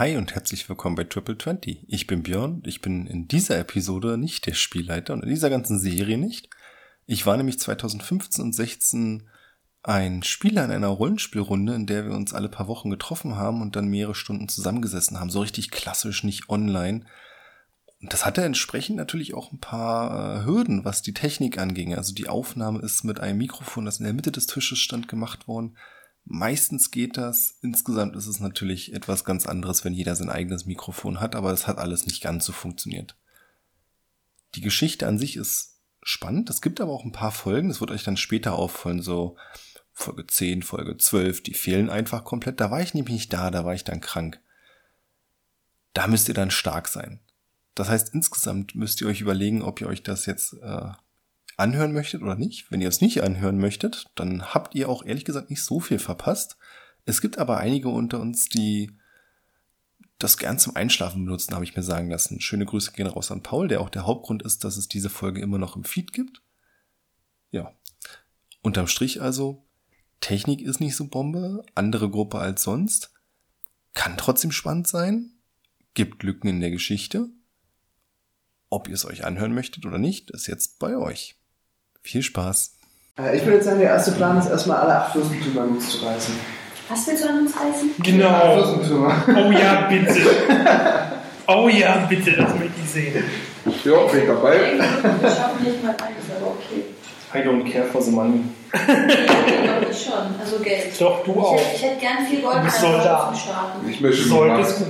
Hi und herzlich willkommen bei Triple 20. Ich bin Björn. Ich bin in dieser Episode nicht der Spielleiter und in dieser ganzen Serie nicht. Ich war nämlich 2015 und 16 ein Spieler in einer Rollenspielrunde, in der wir uns alle paar Wochen getroffen haben und dann mehrere Stunden zusammengesessen haben. So richtig klassisch, nicht online. Und das hatte entsprechend natürlich auch ein paar äh, Hürden, was die Technik anging. Also die Aufnahme ist mit einem Mikrofon, das in der Mitte des Tisches stand, gemacht worden. Meistens geht das. Insgesamt ist es natürlich etwas ganz anderes, wenn jeder sein eigenes Mikrofon hat, aber es hat alles nicht ganz so funktioniert. Die Geschichte an sich ist spannend. Es gibt aber auch ein paar Folgen, das wird euch dann später auffallen, so Folge 10, Folge 12, die fehlen einfach komplett. Da war ich nämlich nicht da, da war ich dann krank. Da müsst ihr dann stark sein. Das heißt, insgesamt müsst ihr euch überlegen, ob ihr euch das jetzt äh, anhören möchtet oder nicht. Wenn ihr es nicht anhören möchtet, dann habt ihr auch ehrlich gesagt nicht so viel verpasst. Es gibt aber einige unter uns, die das gern zum Einschlafen benutzen, habe ich mir sagen lassen. Schöne Grüße gehen raus an Paul, der auch der Hauptgrund ist, dass es diese Folge immer noch im Feed gibt. Ja. Unterm Strich also, Technik ist nicht so Bombe, andere Gruppe als sonst, kann trotzdem spannend sein, gibt Lücken in der Geschichte. Ob ihr es euch anhören möchtet oder nicht, ist jetzt bei euch. Viel Spaß. Äh, Ich würde jetzt sagen, der erste Plan ist erstmal alle acht Fürstentümer mitzureißen. Was willst du an uns reißen? Genau. Fürstentümer. Oh ja, bitte. Oh ja, bitte, das möchte ich sehen. Ja, bin ich dabei. Wir schaffen nicht mal eins, aber okay. I don't care for the money. Ich glaube ich schon. Also Geld. Doch, du Ich auch. hätte, ich hätte gern viel Gold Du bist einfach Soldat. Ich möchte mal. ist gut.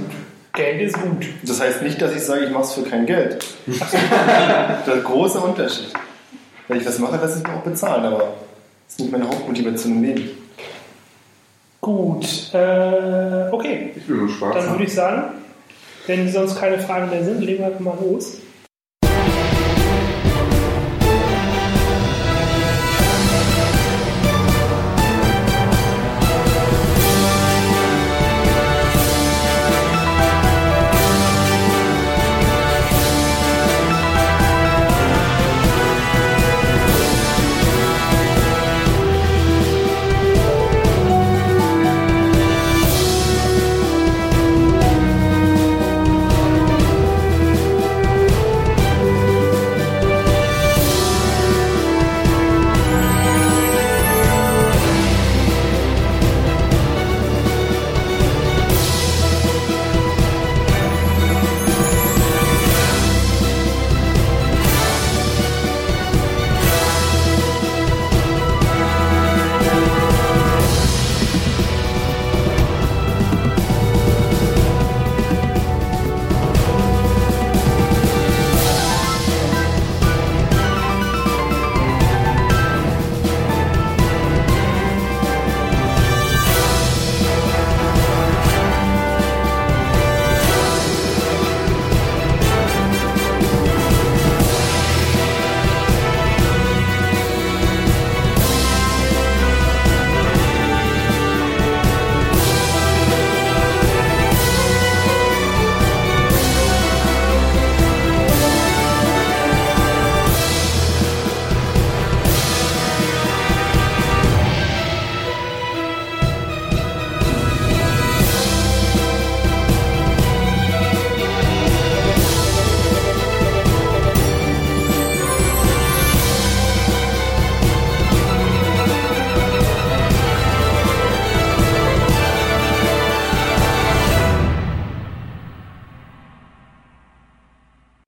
Geld ist gut. Das heißt nicht, dass ich sage, ich mache es für kein Geld. Der große Unterschied. Wenn ich das mache, lasse ich mir auch bezahlen, aber das ist nicht meine Hauptmotivation im Leben. Gut. Äh, okay. Ich will nur Spaß Dann würde ich sagen, wenn sonst keine Fragen mehr sind, legen wir einfach mal los.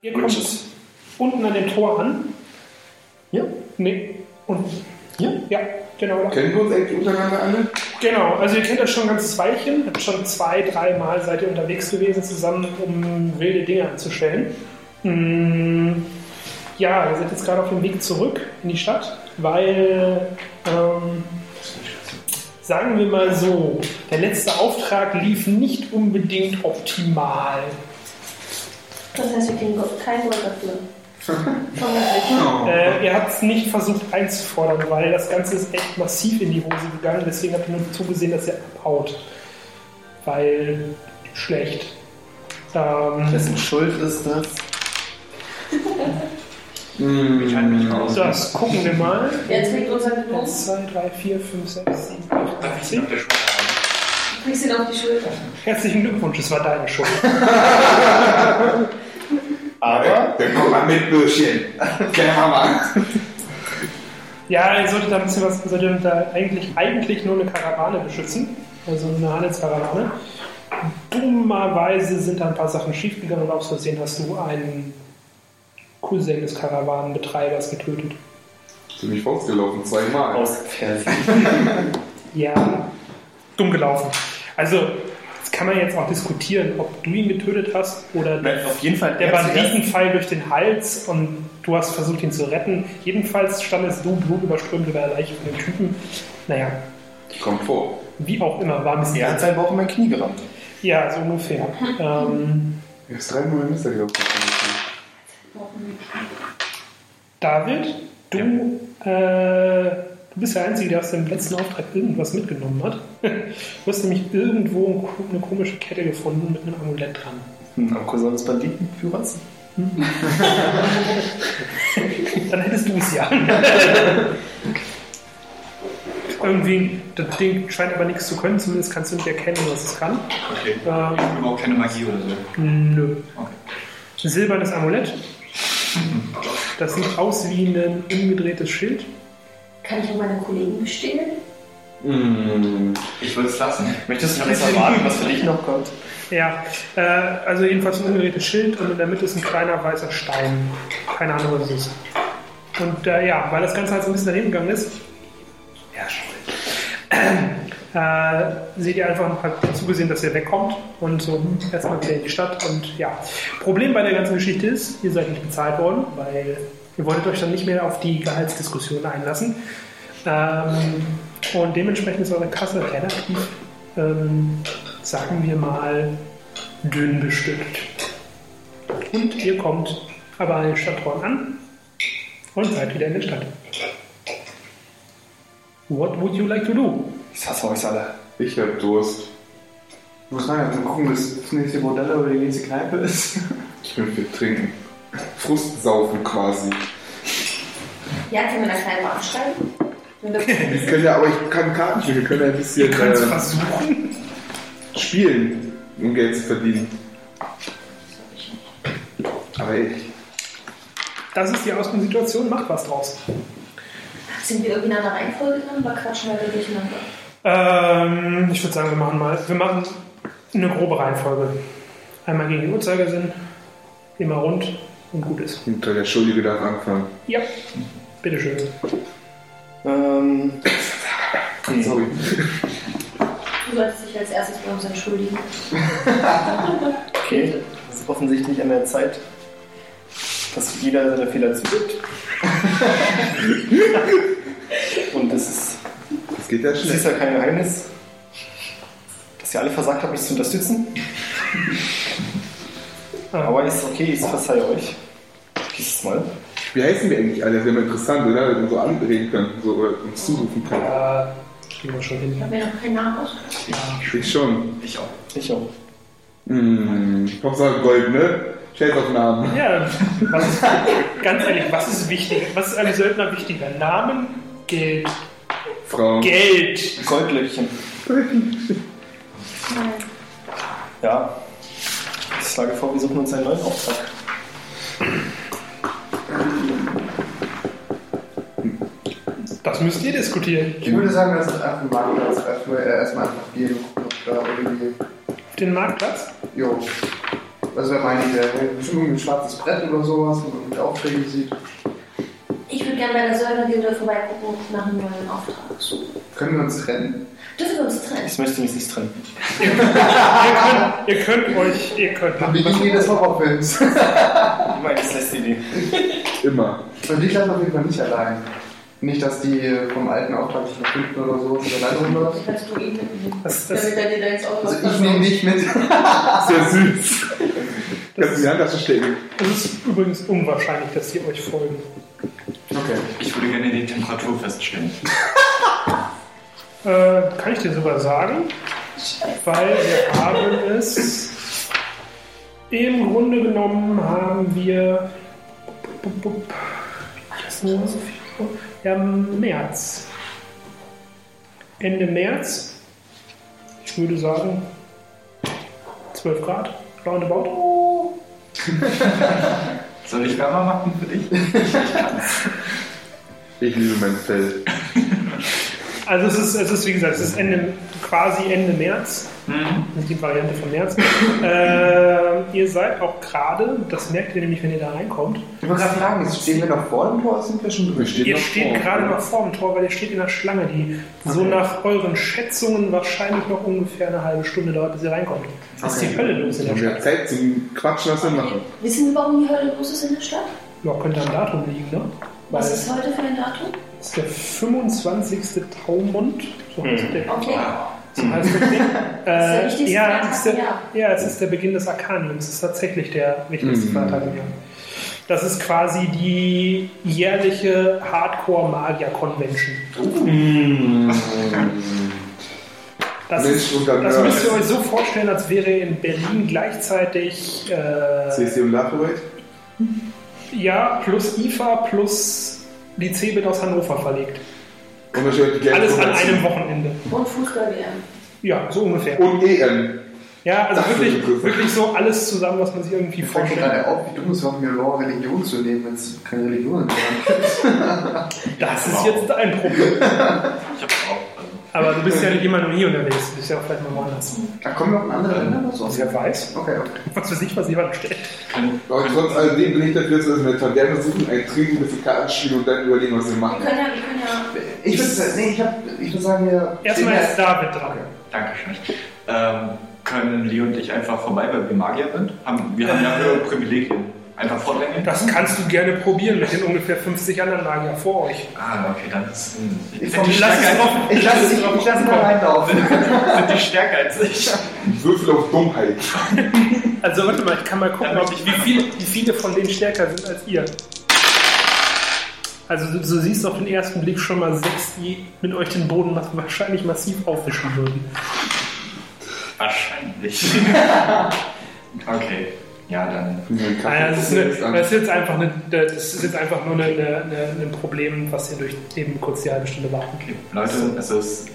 Ihr kommt Witches. unten an dem Tor an. Ja, Nee. Und hier. ja, genau. Kennen wir uns eigentlich untereinander alle? Genau, also ihr kennt das schon ein ganzes Weilchen, habt schon zwei, drei Mal seid ihr unterwegs gewesen zusammen, um wilde Dinge anzustellen. Mm, ja, ihr seid jetzt gerade auf dem Weg zurück in die Stadt, weil, ähm, sagen wir mal so, der letzte Auftrag lief nicht unbedingt optimal. Das heißt, wir kriegen kein Gold dafür. oh. äh, ihr habt es nicht versucht einzufordern, weil das Ganze ist echt massiv in die Hose gegangen. Deswegen habt ihr nur zugesehen, dass ihr abhaut. Weil schlecht. Ähm, Dessen Schuld ist das? Ich halte mich raus. So, das gucken wir mal. Jetzt liegt unser Gnome. 1, 2, 3, 4, 5, 6, 7, 8, 9, 10. Kriegst ihn auf die Schulter. Herzlichen Glückwunsch, es war deine Schuld. Aber Dann kommt mal mit Bürschchen. Gerne mal. Ja, ihr solltet da ein bisschen was, ihr solltet da eigentlich, eigentlich nur eine Karawane beschützen. Also eine Handelskarawane. Dummerweise sind da ein paar Sachen schiefgegangen und aus Versehen hast du einen Cousin des Karawanenbetreibers getötet. Nicht rausgelaufen, zweimal. aus Versehen. Ja, dumm gelaufen. Also, das kann man jetzt auch diskutieren, ob du ihn getötet hast oder Nein, auf jeden Fall der er Banditenpfeil durch den Hals und du hast versucht, ihn zu retten. Jedenfalls standest du blutüberströmt über der Leiche von dem Typen. Naja, Kommt vor. wie auch immer, war ein bisschen. Er hat sein Bauch in mein Knie gerammt. Ja, so ungefähr. ähm, Er ist dreimal in Mister gelaufen. David, du, äh, du bist der Einzige, der aus dem letzten Auftrag irgendwas mitgenommen hat. Du hast nämlich irgendwo eine komische Kette gefunden mit einem Amulett dran. Hm, am Cousin des Banditenführers. Dann hättest du es ja. Irgendwie, das Ding scheint aber nichts zu können, zumindest kannst du nicht erkennen, was es kann. Okay. Ähm, Überhaupt keine Magie oder so. nö. Okay. Ein silbernes Amulett. Das sieht aus wie ein umgedrehtes Schild. Kann ich um meine Kollegen bestehlen? Mmh. Ich würde es lassen. Möchtest du jetzt erwarten, was für dich noch kommt? Ja, äh, also jedenfalls ein umgedrehtes Schild und in der Mitte ist ein kleiner weißer Stein. Keine Ahnung, was es ist. Und äh, ja, weil das Ganze halt so ein bisschen daneben gegangen ist, ja, schon. Äh, seht ihr einfach halt zugesehen, dass ihr wegkommt und so hm, erstmal wieder in die Stadt. Und ja, Problem bei der ganzen Geschichte ist, ihr seid nicht bezahlt worden, weil ihr wolltet euch dann nicht mehr auf die Gehaltsdiskussion einlassen. Ähm, und dementsprechend ist eure Kasse relativ, ähm, sagen wir mal, dünn bestückt. Und ihr kommt aber an den Stadttoren an und seid wieder in der Stadt. What would you like to do? Ich hasse euch alle. Ich hab Durst. Ich muss rein, mal gucken, dass das nächste Bordell oder die nächste Kneipe ist. Ich will viel trinken. Frustsaufen quasi. Ja, können wir da kleine abschreiben? Wir- können ja, aber ich kann Karten spielen. Wir können ja ein bisschen äh, versuchen. spielen, um Geld zu verdienen. Aber ich. Das ist die Ausgangssituation, macht was draus. Sind wir irgendwie in einer Reihenfolge drin oder quatschen wir da durcheinander? Ähm, ich würde sagen, wir machen mal, wir machen eine grobe Reihenfolge. Einmal gegen den Uhrzeigersinn, immer rund und gut ist. Und der Schuldige darf anfangen. Ja, bitteschön. Ähm, Sorry. Du solltest dich als erstes bei uns entschuldigen. okay. Das ist offensichtlich an der Zeit, dass jeder seine Fehler zugibt. Und es ist, Das geht ja es ist schnell. ja kein Geheimnis, dass ihr alle versagt habt, mich zu unterstützen. Aber ist okay, ich verzeihe euch. Dieses Mal. Wie heißen wir eigentlich alle? Das wäre mal interessant, oder? Wenn wir so anreden könnten so, oder uns zurufen können. Ja, kriegen wir schon hin. Haben wir noch keinen Namen aus? Ich schon. Ich auch. Ich auch. Hm. Hauptsache Gold, ne? Scheißaufnahmen. Ja, was ist, ganz ehrlich, was ist wichtiger? Was ist einem Söldner wichtiger? Namen, Geld. Frauen. Geld! Goldlöckchen. Nein. Ja. Ich schlage vor, wir suchen uns einen neuen Auftrag. Das müsst ihr diskutieren. Ich würde sagen, lass uns einfach den Marktplatz erstmal, äh, erstmal einfach gehen und da irgendwie. Auf den Marktplatz? Jo. Also, wer meine ich, der bestimmt irgendwie ein schwarzes Brett oder sowas, wo man mit Aufträge sieht. Ich würde gerne bei der Säubergilde vorbeigucken und nach einem neuen Auftrag suchen. Können wir uns trennen? Dürfen wir uns trennen? Ich möchte mich nicht trennen. Ihr könnt, ihr könnt euch, ihr könnt Wie gegen jedes Horrorfilms. Meine ist letzte Idee. Immer. Und dich lassen auf jeden Fall nicht allein. Nicht, dass die vom alten Auftrag sich noch finden oder sowas oder leider rumläuft. Kannst du ihn mitnehmen? Das, das, Damit er dir da jetzt auch Also ich nehme dich mit. Sehr süß. Kannst du die Handtasche stecken. das ist übrigens unwahrscheinlich, dass sie euch folgen. Okay. Ich würde gerne die Temperatur feststellen. Äh, kann ich dir sogar sagen, weil wir haben es. Im Grunde genommen haben wir. Ja, März. Ende März. Ich würde sagen 12 Grad, roundabout. Soll ich wärmer machen für dich? Ich liebe mein Fell. Also es ist, es ist wie gesagt, es ist Ende, quasi Ende März. Das ist die Variante von März. äh, ihr seid auch gerade, das merkt ihr nämlich, wenn ihr da reinkommt. Ich wollte gerade fragen, jetzt stehen wir noch vor dem Tor, sind wir schon Wir drin? stehen Ihr steht vor. gerade noch vor dem Tor, weil ihr steht in der Schlange, die so nach euren Schätzungen wahrscheinlich noch ungefähr eine halbe Stunde dauert, bis ihr reinkommt. Ist Okay. die Hölle los in der Haben wir Stadt? Zeit zum Quatschen, was wir machen? Wissen wir, warum die Hölle los ist in der Stadt? Ja, könnte am Datum liegen, ne? Was ist heute für ein Datum? ist der 25. Taumund. So heißt der. Okay. So heißt das Ding. der Äh, wichtigste ja, es ist der, ja, es ist der Beginn des Arkaniums. Es ist tatsächlich der wichtigste Mhm. Feiertag im Jahr. Das ist quasi die jährliche Hardcore-Magier-Convention. Das, Mensch, ist, das müsst ihr euch so vorstellen, als wäre in Berlin gleichzeitig äh, CC und Lachowait? Ja plus IFA plus die Cebit aus Hannover verlegt. Und Alles an einem Wochenende. Und Fußball-WM. Ja, so ungefähr. Und EM. Ja, also Das ist wirklich, wirklich so alles zusammen, was man sich irgendwie Ich vorstellt. gerade auf, wie dumm es war, mir Law Religion zu nehmen, wenn es keine Religion ist. Das ist jetzt dein Problem. Ich hab's auch. Aber du bist ja nicht immer nur hier unterwegs. Du bist ja auch vielleicht mal woanders. Da kommen noch andere Länder oder so. Wer weiß, Okay, okay. was für sich, was jemand stellt. Aber trotz alledem bin ich dafür, dass wir eine Taverne suchen, ein Trinken, ein bisschen Karten spielen und dann überlegen, was wir Wir machen. können ja, wir können ja. Ich würde nee, ich, hab, ich würd sagen, wir. Erstmal ist David dran. Dankeschön. Ähm, können Lee und ich einfach vorbei, weil wir Magier sind? Haben, wir haben ja höhere Privilegien. Einfach vordrängeln? Das kannst du gerne probieren mit den ungefähr 50 anderen Magier vor euch. Ah, okay, dann ist. Ich Sind die lass es drauf. Ich lasse dich, ich lasse mal reinlaufen. sind die stärker als ich? Würfel auf Dummheit. Also warte mal, ich kann mal gucken, ob ich wie, viele, wie viele von denen stärker sind als ihr. Also du, du siehst auf den ersten Blick schon mal sechs, die mit euch den Boden wahrscheinlich massiv aufwischen würden. Wahrscheinlich. okay, ja, dann. Naja, das, ist eine, das ist jetzt einfach, eine, das ist jetzt einfach nur eine, eine, eine, ein Problem, was ihr durch eben kurz die halbe Stunde warten. Okay, Leute, es ist,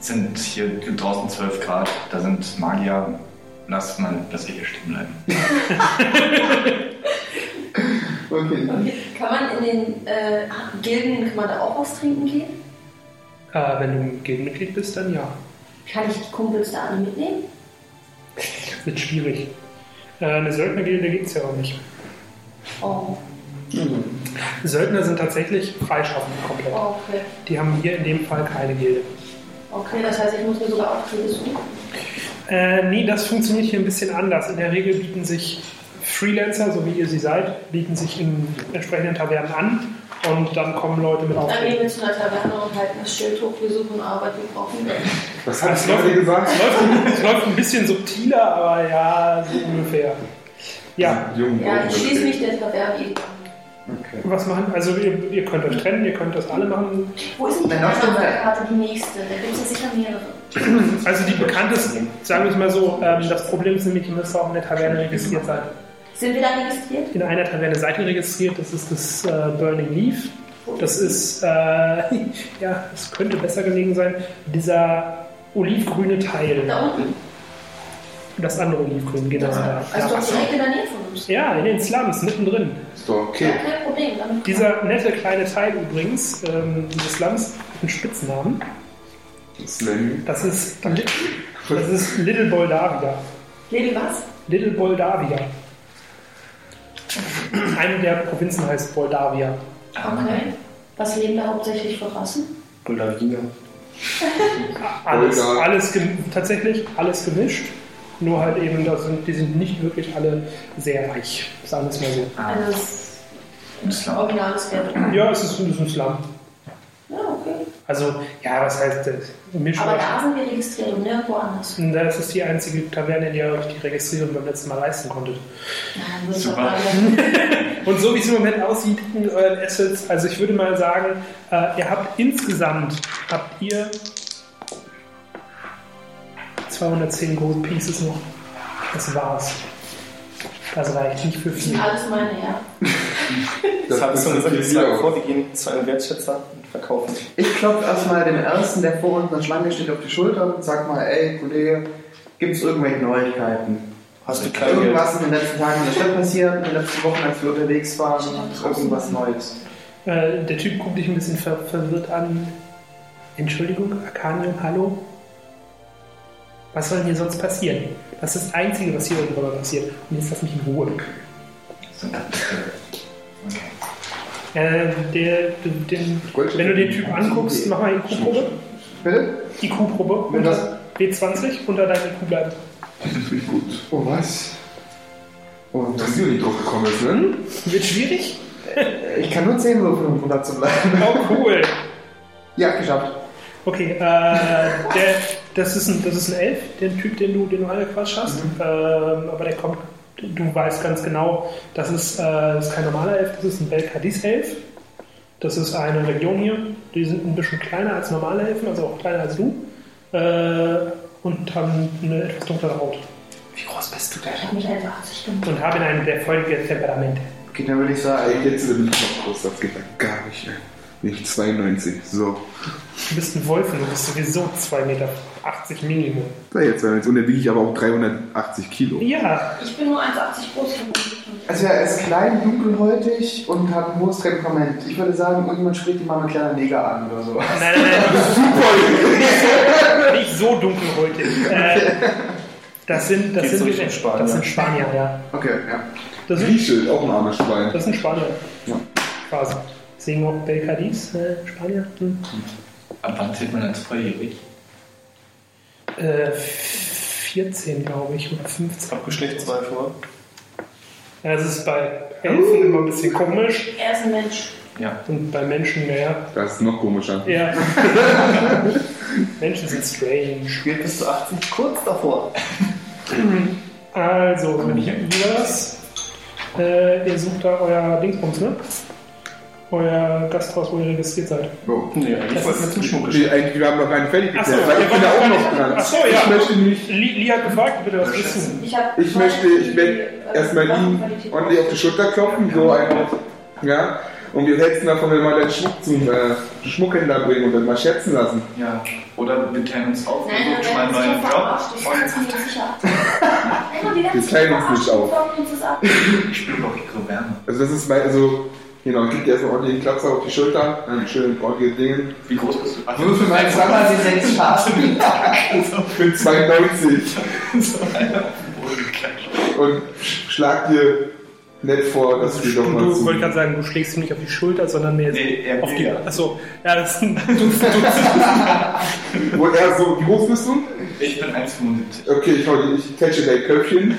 sind hier draußen 12 Grad, da sind Magier. Lasst mal, dass wir hier stehen bleiben. Okay. Okay. Kann man in den äh, Gilden, kann man da auch was trinken gehen? Äh, wenn du Gegenmitglied bist, dann ja. Kann ich die Kumpels da alle mitnehmen? Wird schwierig. Äh, eine Söldnergilde gibt es ja auch nicht. Oh, Söldner sind tatsächlich freischaffend komplett. oh, okay. Die haben hier in dem Fall keine Gilde. Okay, das heißt, ich muss mir sogar Aufträge suchen. Äh, nee, das funktioniert hier ein bisschen anders. In der Regel bieten sich Freelancer, so wie ihr sie seid, bieten sich in entsprechenden Tavernen an und dann kommen Leute mit Dann gehen wir zu einer Taverne und halten das Schild hoch, wir suchen Arbeit, wir brauchen Geld. Was Das du gerade gesagt? Es läuft, es läuft ein bisschen subtiler, aber ja, so ungefähr. Ja, Ja, ich schließe mich der Taverne an. okay. was machen? Also ihr, ihr könnt euch trennen, ihr könnt das alle machen. Wo ist denn die auf auf. Karte, die nächste? Da gibt es ja sicher mehrere. Also die bekannteste, sagen wir es mal so, ähm, das Problem ist nämlich, ihr müsst auch in der Taverne registriert sein. Sind wir da registriert? In einer Taverne seid ihr registriert, das ist das äh, Burning Leaf. Das ist, äh, ja, es könnte besser gelegen sein, dieser olivgrüne Teil. Da unten. Das andere Olivgrün, genau da. Also doch Ja. direkt in der Nähe von uns. ja, in den Slums, mittendrin. Ist doch okay. Ja, kein Problem. Damit Dieser nette kleine Teil übrigens, ähm, dieses Slums, hat einen Spitznamen. Das ist, das ist Little Boldavia. Lady was? Little Boldavia. Eine der Provinzen heißt Boldavia. Okay. Was leben da hauptsächlich für Rassen? Bulgarina. Alles, alles tatsächlich alles gemischt. Nur halt eben, das sind, die sind nicht wirklich alle sehr reich. Sagen wir es mal so. Also im Slum. Ja, es ist, es ist ein Slum. Also, ja, was heißt das? Mischung. Aber da sind wir registriert und nirgendwo anders. Das ist die einzige Taverne, in der ihr euch die Registrierung beim letzten Mal leisten konntet. Ja, Super. Und so wie es im Moment aussieht in euren Assets, also ich würde mal sagen, äh, ihr habt insgesamt, habt ihr 210 Gold Pieces noch. Das war's. Das reicht nicht für das viel. sind alles meine, ja. Das habe ich schon gesagt, ich das schlage vor, wir gehen zu einem Wertschätzer und verkaufen. Ich klopfe erstmal dem ersten, der vor uns in der Schlange steht, auf die Schulter und sag mal, ey Kollege, gibt es irgendwelche Neuigkeiten? Hast du kein Geld? Irgendwas in den letzten Tagen in der Stadt passiert, in den letzten Wochen, als wir unterwegs waren, irgendwas Neues. Äh, der Typ guckt dich ein bisschen ver verwirrt an. Entschuldigung, Arcanium, hallo? Was soll denn hier sonst passieren? Das ist das Einzige, was hier irgendwann passiert. Und jetzt lass mich in Ruhe. Okay. Äh, der, den, wenn du den Typ anguckst, mach mal die Q-Probe. Bitte? Die Q-Probe. Wenn das- Unter W20 unter deine Q bleiben. Gut. Oh, was? Oh, Dass sie nicht drauf gekommen ist, ne? Wird schwierig? ich kann nur 10 würfeln, um runter zu bleiben. Oh, cool. Ja, geschafft. Okay, äh, der, das, ist ein, das ist ein Elf, der Typ, den du, den du angequatscht hast. Ähm, aber der kommt, du weißt ganz genau, das ist, äh, das ist kein normaler Elf, das ist ein Belkadis-Elf. Das ist eine Region hier. Die sind ein bisschen kleiner als normale Elfen, also auch kleiner als du. Äh, und haben eine etwas dunklere Haut. Wie groß bist du denn? Ich habe mich einfach 80 Stunden. Und haben ein sehr feuriges Temperament. Okay, dann würde ich sagen, jetzt bin ich noch groß, das geht ja gar nicht, Nicht 92, so. Du bist ein Wolf und du bist sowieso 2,80 Meter Minimum. Da jetzt 92. Und dann wiege ich aber auch 380 Kilo. Ja, Ich bin nur 1,80 groß. bin also er ist klein, dunkelhäutig und hat ein hohes Temperament. Ich würde sagen, irgendjemand spricht ihn mal mit kleiner Neger an oder so. Nein, nein, nein. nicht, so, nicht so dunkelhäutig. Äh, das sind, das Geht's sind, Spanier? das sind Spanier, ja. Okay, ja. Das sind, Grieche, auch ein armes Schwein. das sind Spanier. Ja. Quasi. Deswegen auch Belkadis, äh, Spanier. Hm. Ab wann zählt man als volljährig? Äh, 14, glaube ich, oder 15. Hab Geschlechtszweifel, oder? Ja, das ist bei Elfen immer ein bisschen komisch. Er ist ein Mensch. Ja. Und bei Menschen, naja, Das ist noch komischer. eher. Menschen sind strange. Spielt bis zu 80 kurz davor. Also, wie war das? Äh, ihr sucht da euer Dingsbums, ne? Euer Gasthaus, wo ihr registriert seid. So. Nee, eigentlich wir zum Schmuck Okay, eigentlich, wir haben noch keine fertig Achso, weil ich bin ja auch noch dran. Ach so, Ich ja. möchte nicht, Li, Li hat gefragt, bitte, was willst du? Ich, ich möchte, ich werde erstmal ihm ordentlich auf die Schulter klopfen, so einfach, ja. Und wir hätten davon, wenn wir mal den Schmuck zum äh, Schmuckhändler bringen und dann mal schätzen lassen. Ja. Oder wir teilen uns auf, Nein, dann suchen mal einen neuen Job. wir teilen uns nicht auf. und das. Ich spüre doch ihre Wärme. Also das ist mein, also, genau, erstmal ordentlich einen Klapser auf die Schulter, ein schönes ordentliches Ding. Wie groß bist du? Ach, Würfel mal zweimal die sechs. Ich bin 92 und schlag dir nett vor, dass wir Du, doch mal du zu. wollte gerade sagen, du schlägst ihm nicht auf die Schulter, sondern mehr Nee, eher auf die. Achso, ja, das sind. Du, du, Wo er so, wie groß bist du? Ich bin 1,75. Okay, ich, ich catche dein Köpfchen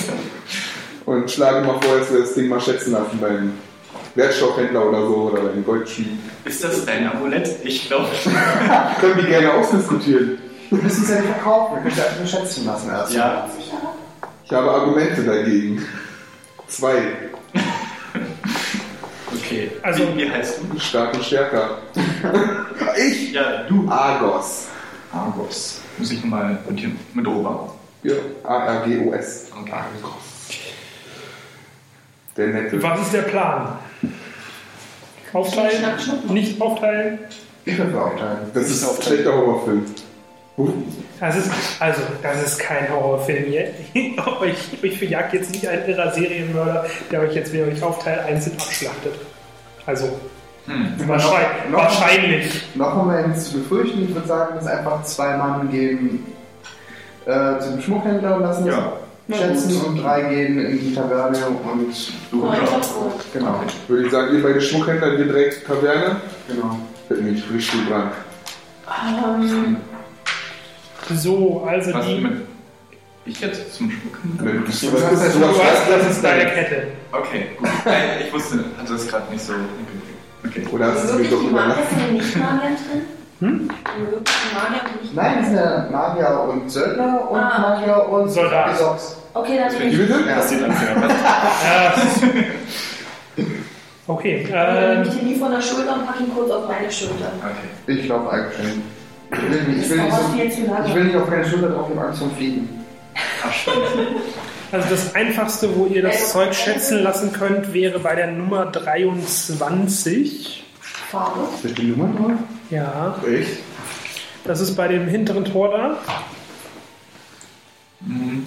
und schlage mal vor, dass wir das Ding mal schätzen lassen beim Wertstoffhändler oder so oder beim Goldschmied. Ist das dein Amulett? Ich glaube. Können die gerne ausdiskutieren. Wir müssen es ja nicht verkaufen, wir können es ja einfach nur schätzen lassen erst. Ja. Ich habe Argumente dagegen. Zwei. Okay. Also- wie, wie heißt du? Stark und stärker. ich? Ja, du. Argos. Argos. Muss ich mal notieren. Mit Ober. Ja, A-R-G-O-S. Okay. Argos. Der nette. was ist der Plan? Aufteilen? Nicht aufteilen? Ich würde aufteilen. Das ist ein schlechter Horrorfilm. Huh. Das ist, also, das ist kein Horrorfilm hier. euch, euch verjagt jetzt nicht ein irrer Serienmörder, der euch jetzt, wenn ihr euch aufteilt, einzeln abschlachtet. Also, Hm. wahrscheinlich. noch- wahrscheinlich. Noch wir nichts zu befürchten. Ich würde sagen, dass einfach zwei Mann gehen äh, zum Schmuckhändler und lassen Ja. Schätzen und drei gehen in die Taverne und Du holen. genau, Würde ich sagen, ihr beide Schmuckhändler, wir direkt Taverne. genau. Mir nicht richtig dran. Ähm, So, also Was die. mit. Ich jetzt zum Schmuck? Du hast du halt- hast- Du hast, das ist deine Kette. Okay, gut. Nein, ich wusste, hatte das gerade nicht so. Okay. Oder hast du es mir wirklich doch überlassen? sind nicht Magier drin? Hm? Und Nein, das sind ja Magier und Söldner und Ah. Magier und Soldat. Okay, dann bin ich. bitte? Ja. Das sieht. Äh, okay, Dann nehme ähm, ich den Lee von der Schulter und packe ihn kurz auf meine Schulter. Okay. Ich laufe eigentlich. Ich will nicht, ich Das will nicht, so, ich will nicht auf keine Schulter drauf, ich habe Angst vom Fliegen. Also das Einfachste, wo ihr das Zeug schätzen lassen könnt, wäre bei der Nummer 23. Farbe. Ist die Nummer drauf? Ja, Echt? das ist bei dem hinteren Tor da.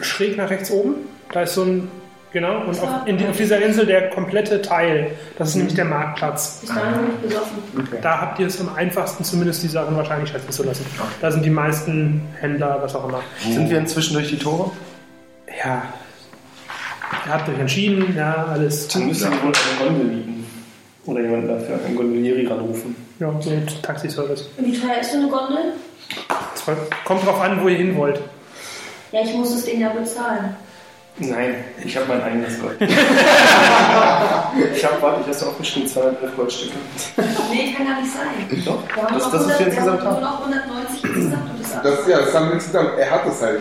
Schräg nach rechts oben. Da ist so ein, genau, und auf, in, auf dieser Insel der komplette Teil. Das ist nämlich der Marktplatz. Bis dahin bin ich besoffen. Da habt ihr es am einfachsten, zumindest die Sachen wahrscheinlich schätzen zu lassen. Da sind die meisten Händler, was auch immer. Sind wir inzwischen durch die Tore? Ja. Ihr habt euch entschieden, ja, alles. Dann müssen wir wohl eine Gondel liegen. Oder jemanden dafür, einen Gondolieri ranrufen. Ja, so ein Taxiservice. Und wie teuer ist so eine Gondel? Es Kommt drauf an, wo ihr hin wollt. Ja, ich muss das Ding ja bezahlen. Nein, ich habe mein eigenes Gold. ich habe, warte, ich hast du aufgeschrieben, 211 Goldstücke. Nee, kann gar nicht sein. Doch, Wir haben das, das ist 100 wir insgesamt wir haben haben. nur noch 190 insgesamt und das Das, ja, das haben wir insgesamt. Er hat es halt.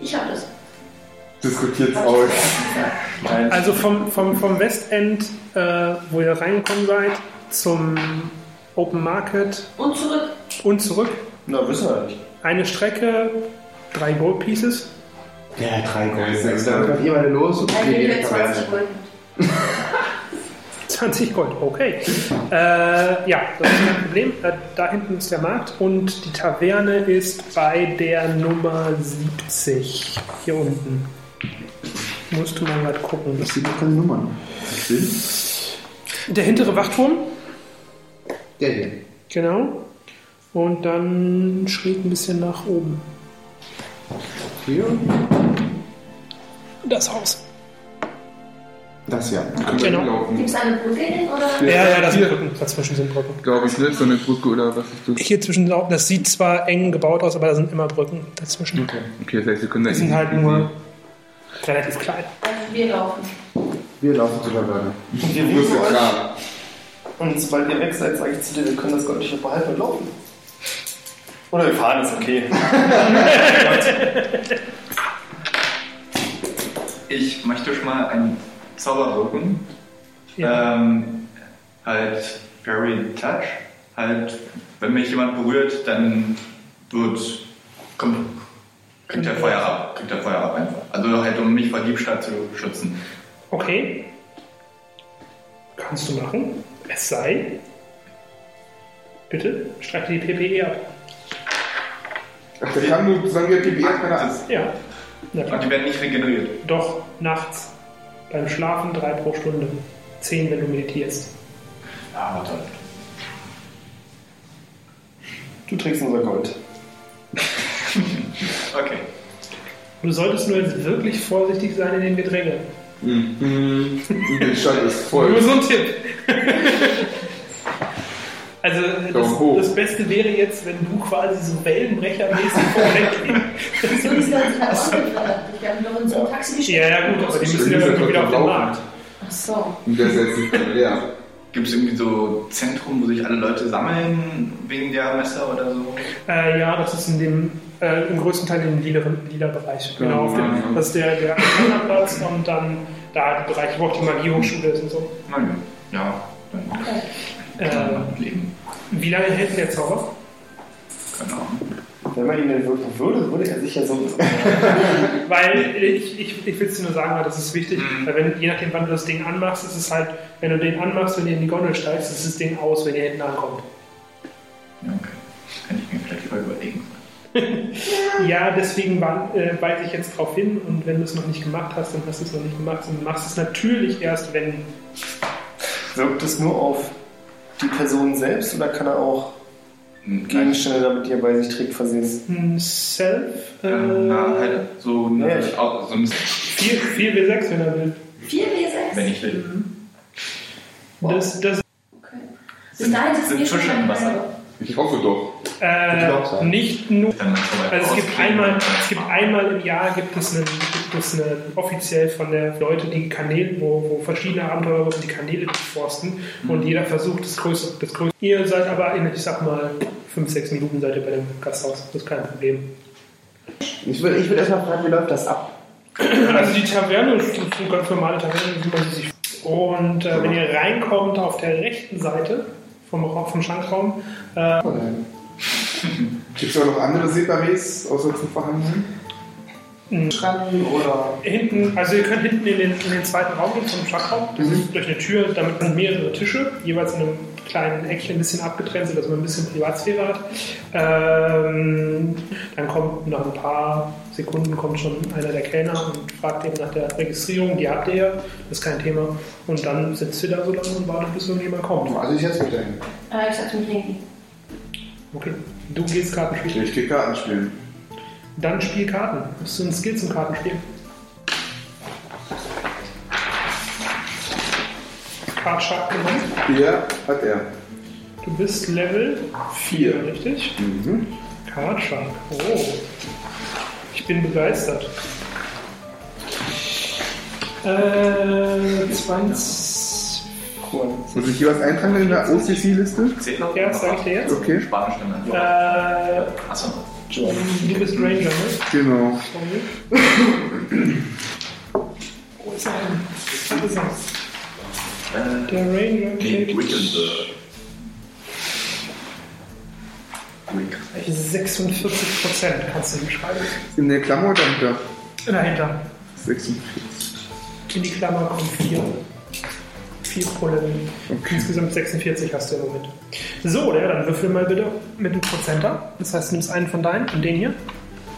Ich habe das. Diskutiert aus. Also vom, vom, vom Westend, äh, wo ihr reingekommen seid, zum Open Market Und zurück. und zurück. na, wissen wir nicht. Eine Strecke, drei Gold Pieces. Ja, drei Gold. ist ja Dann kommt mal los und in die 20 Taverne. Gold. 20 Gold, okay. Äh, ja, das ist kein Problem. Äh, da hinten ist der Markt und die Taverne ist bei der Nummer 70. Hier unten. Musst du mal gucken. Ich sehe doch keine Nummern. Der hintere Wachturm, Der hier. genau. Und dann schräg ein bisschen nach oben. Hier. Das Haus. Das ja. Genau. Gibt es eine Brücke hin oder? Ja, ja, da sind Hier. Brücken. Dazwischen sind Brücken. Glaube ich nicht, so eine Brücke oder was ist das? Hier zwischen, das sieht zwar eng gebaut aus, aber da sind immer Brücken dazwischen. Okay, okay das heißt, wir können da Die sind halt nur relativ klein. Also wir laufen. Wir laufen Taverne. Und wir Das rufen ja euch. Und sobald ihr weg seid, sage ich zu dir, wir können das Gold nicht behalten und laufen. Oder wir fahren, ist okay. Ich möchte schon mal einen Zauber wirken. Ja. Ähm, halt Fairy Touch. Halt, wenn mich jemand berührt, dann wird. Kommt, kriegt er Feuer ab. Kriegt er Feuer ab einfach. Also halt, um mich vor Diebstahl zu schützen. Okay. Kannst du machen. Es sei. Bitte, streiche die PPE ab. Ach, der kann nur, sagen wir, PPE hat keine Angst. Ja. Na Und die werden nicht regeneriert. Doch, nachts. Beim Schlafen drei pro Stunde. Zehn, wenn du meditierst. Ja, warte. Du trägst unser Gold. Okay. Du solltest nur jetzt wirklich vorsichtig sein in den Gedränge. Mhm. Der Stand ist voll. Nur so ein Tipp. Also das, das Beste wäre jetzt, wenn du quasi so Wellenbrechermäßig vorweggehst. So, die Leute sind halt verdammt. Wir haben doch in so einem Taxi gestellt. Ja, ja gut, aber die müssen ja wieder auf den. Markt. Ach so. Und der ist jetzt nicht mehr leer. Gibt es irgendwie so Zentrum, wo sich alle Leute sammeln wegen der Messer oder so? Äh, ja, das ist in dem, äh, im größten Teil im lila, lila Bereich. Genau, auf dem, ja. das ist der, der Platz und dann da der Bereich, wo auch die Magiehochschule ist und so. Na ja, ja dann Äh, kann man damit leben. wie lange hält der Zauber? Wenn man ihn denn wirken würde, würde er sicher so. Weil ich, ich, ich will es dir nur sagen, weil das ist wichtig, Mhm. weil wenn, je nachdem, wann du das Ding anmachst, ist es halt, wenn du den anmachst, wenn ihr in die Gondel steigst, ist das Ding aus, wenn ihr hinten ankommt. Ja, okay. Kann ich mir vielleicht mal überlegen. Ja, deswegen äh, weise ich jetzt darauf hin und wenn du es noch nicht gemacht hast, dann hast du es noch nicht gemacht und machst es natürlich erst, wenn. Wirkt es nur auf die Person selbst oder kann er auch Gegenstände, damit die er bei sich trägt, versehen? Hm, Self. Äh, Ähm, na, halt so, eine, Ja, ich- au- so ein, 4, 4 W6, wenn er will. 4 W6. wenn ich will. Das, das Okay. Bis dahin Sind Fische im beim Wasser? Wasser. Ich hoffe doch. Äh, nicht nur. Also es gibt einmal, es gibt einmal im Jahr gibt es einen, gibt es einen offiziell von der Leute, die Kanäle, wo, wo verschiedene Abenteurer die Kanäle durchforsten und jeder versucht das größte, das größte. Ihr seid aber in, ich sag mal, 5, 6 Minuten seid ihr bei dem Gasthaus. Das ist kein Problem. Ich würde ich würd erstmal fragen, wie läuft das ab? Also die Taverne ist eine ganz normale Taverne, wie man sie sich. Und äh, wenn ihr reinkommt auf der rechten Seite vom, vom Schankraum, äh, Oh. Gibt es auch noch andere Separés außer zum Verhandeln? Stranden oder. Hinten, also ihr könnt hinten in den, in den zweiten Raum gehen vom Schrankraum. Das ist durch eine Tür, damit sind mehrere Tische, jeweils in einem kleinen Eckchen ein bisschen abgetrennt, sodass man ein bisschen Privatsphäre hat. Ähm, dann kommt nach ein paar Sekunden kommt schon einer der Kellner und fragt eben nach der Registrierung. Die habt ihr ja, das ist kein Thema. Und dann sitzt ihr da so lange und wartet, bis irgendjemand kommt. Also ich jetzt mit dahin. Äh, ich sag's mit Linken. Okay, du gehst Karten spielen. Ich gehe Karten spielen. Dann spiel Karten. Hast du einen Skill zum Kartenspiel? Kartschlag gewonnen. Ja, hat er. Du bist Level 4, richtig? Mhm. Kartschlag. Oh. Ich bin begeistert. Äh, 20. Muss ich hier was eintragen in der OCC-Liste? Zählt noch? Ja, sag ich dir jetzt. Okay. Spanisch dann. Äh, Achso. du bist Ranger, ne? Genau. Wo ist er denn? Wo ist er? Äh, Der Ranger nee, kriegt. Wick. 46 Prozent, kannst du ihm schreiben. In der Klammer dahinter. Dahinter. 46. In die Klammer kommen 4. 4 Promille. Okay. Insgesamt 46 hast du im Moment. So, ja, dann würfel mal bitte mit dem Prozenter. Das heißt, du nimmst einen von deinen, von den hier.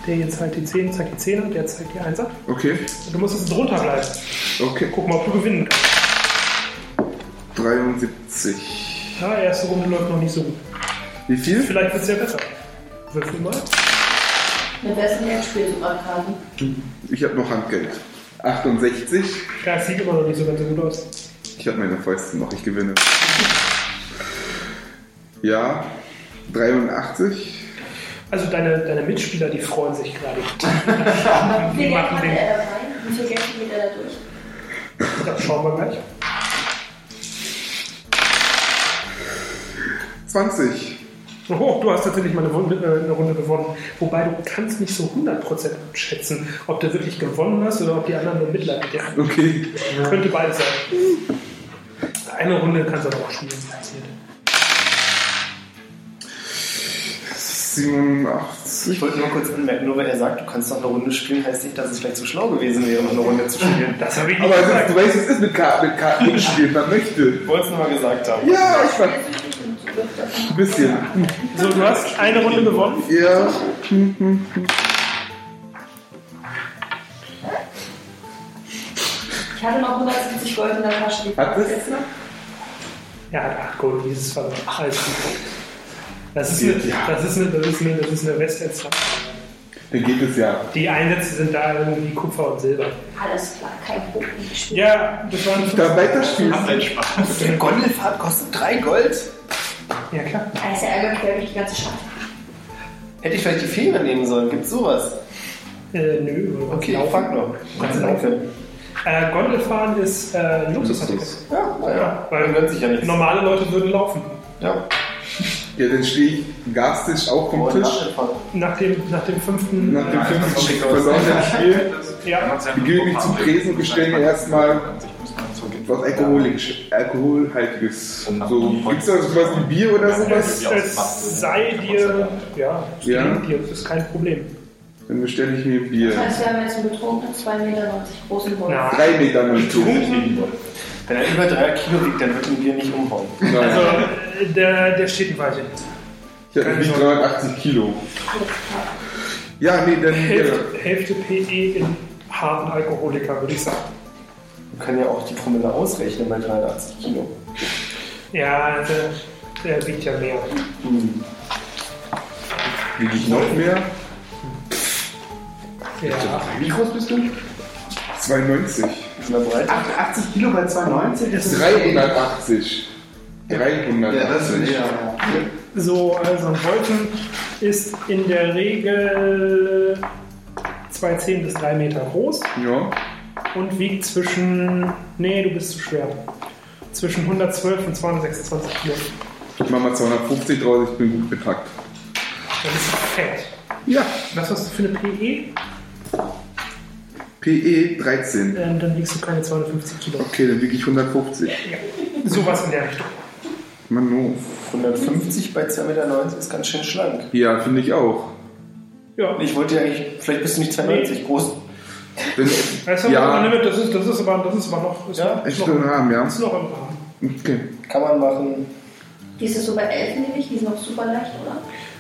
Der hier zeigt die 10, zeigt die 10er, der zeigt die 1er. Okay. Und du musst jetzt drunter bleiben. Okay. Guck mal, ob du gewinnen kannst. 73. Ja, erste Runde läuft noch nicht so gut. Wie viel? Vielleicht wird es ja besser. Würfel mal. Mit wessen jetzt spielst du Karten? Ich habe noch Handgeld. 68. Ja, es sieht immer noch nicht so ganz so gut aus. Ich habe meine Fäuste noch, ich gewinne. Ja, 83. Also deine, deine Mitspieler, die freuen sich gerade. Wie viel Geld hat er dabei? Wie viel Geld geht er da durch? Das schauen wir gleich. 20. Oh, du hast tatsächlich mal eine, Runde, äh, eine Runde gewonnen. Wobei du kannst nicht so 100% abschätzen, ob du wirklich gewonnen hast oder ob die anderen nur Mitleid mit dir haben. Okay. Könnte beides sein. Eine Runde kannst du aber auch spielen. passiert. 87. Ich wollte nur kurz anmerken, nur weil er sagt, du kannst noch eine Runde spielen, heißt nicht, dass es vielleicht so schlau gewesen wäre, noch eine Runde zu spielen. Das habe ich nicht Aber es ist, gesagt. du weißt, es ist mit Karten, mit Karten mitspielen, man möchte. Ich wollte es nur mal gesagt haben. Ja, ich das ein bisschen. So, du hast eine Runde gewonnen. Ja. Ich hatte noch 170 Gold in der Tasche. Hat es? jetzt noch? Hat 8 Gold, dieses Fall. Alles gut. Das ist eine, das ist eine, das ist eine, das ist eine Westernzeit. Dann geht es ja. Die Einsätze sind da irgendwie Kupfer und Silber. Alles klar, kein Problem. Ja, das waren Da weiterspielst. Habt einen Spaß. Der Gondelfahrt kostet 3 Gold. Ja, klar. Er ist ja einmal quer durch die ganze Stadt. Hätte ich vielleicht die Fähre nehmen sollen. Gibt's sowas? Äh, nö. Okay, ich laufen. frag noch. Kannst du laufen. Äh, Gondelfahren ist äh, ein Luxusartikel. Ja, naja. Weil Man gönnt sich ja nichts. normale Leute würden laufen. Ja. Ja, dann stehe ich garstig auf vom Tisch. Nach dem, nach dem fünften. Nach dem Ja, fünften verlorenen Spiel. Ja, Begebe mich zum Tresen bestelle mir erstmal was Alkoholiges, Alkoholhaltiges. So, gibt's da sowas wie Bier oder sowas? es, es sei dir. Ja, es Ja. dir, das ist kein Problem. Dann bestelle ich mir Bier. Das heißt, wir haben jetzt einen betrunkenen 2,90 Meter großen Wolf. Na, 3 Meter betrunken. Wenn er über 3 Kilo wiegt, dann wird ihn Bier nicht umhauen. Also, Nein, der, der steht ein Weilchen. ich habe nicht 380 Kilo. Ja, nee, dann. Ja. Hälfte, Hälfte PE in harten Alkoholiker, würde ich sagen. Man kann ja auch die Promille ausrechnen bei 83 Kilo. Ja, der, der wiegt ja mehr. Hm. Wiege ich noch mehr? Ja. Wie groß bist du? 92. Ist in der Breite. 80 Kilo bei 92? Das ist 380. Ja, das ist 380. ja. So, also ein Wolken ist in der Regel 2,10 bis 3 Meter groß Ja. Und wiegt zwischen. Nee, du bist zu schwer. Zwischen 112 und 226 Kilo. Ich mach mal 250 draus, ich bin gut bepackt. Das ist fett. Ja. Was hast du für eine PE? PE 13. Ähm, dann wiegst du keine 250 Kilo. Okay, dann wiege ich 150. Ja. Sowas in der Richtung. Mann, no. 150 bei 2,90 Meter ist ganz schön schlank. Ja, finde ich auch. Ja. Ich wollte ja eigentlich, vielleicht bist du nicht 2,90 groß. Wenn, Das ist, ja, das ist, das ist aber, das ist aber noch, ist Ja, noch, ist ist schon im noch, Rahmen, ja. ist noch im Rahmen. Okay. Kann man machen. Die ist so bei Elfengewicht, die ist noch super leicht, oder?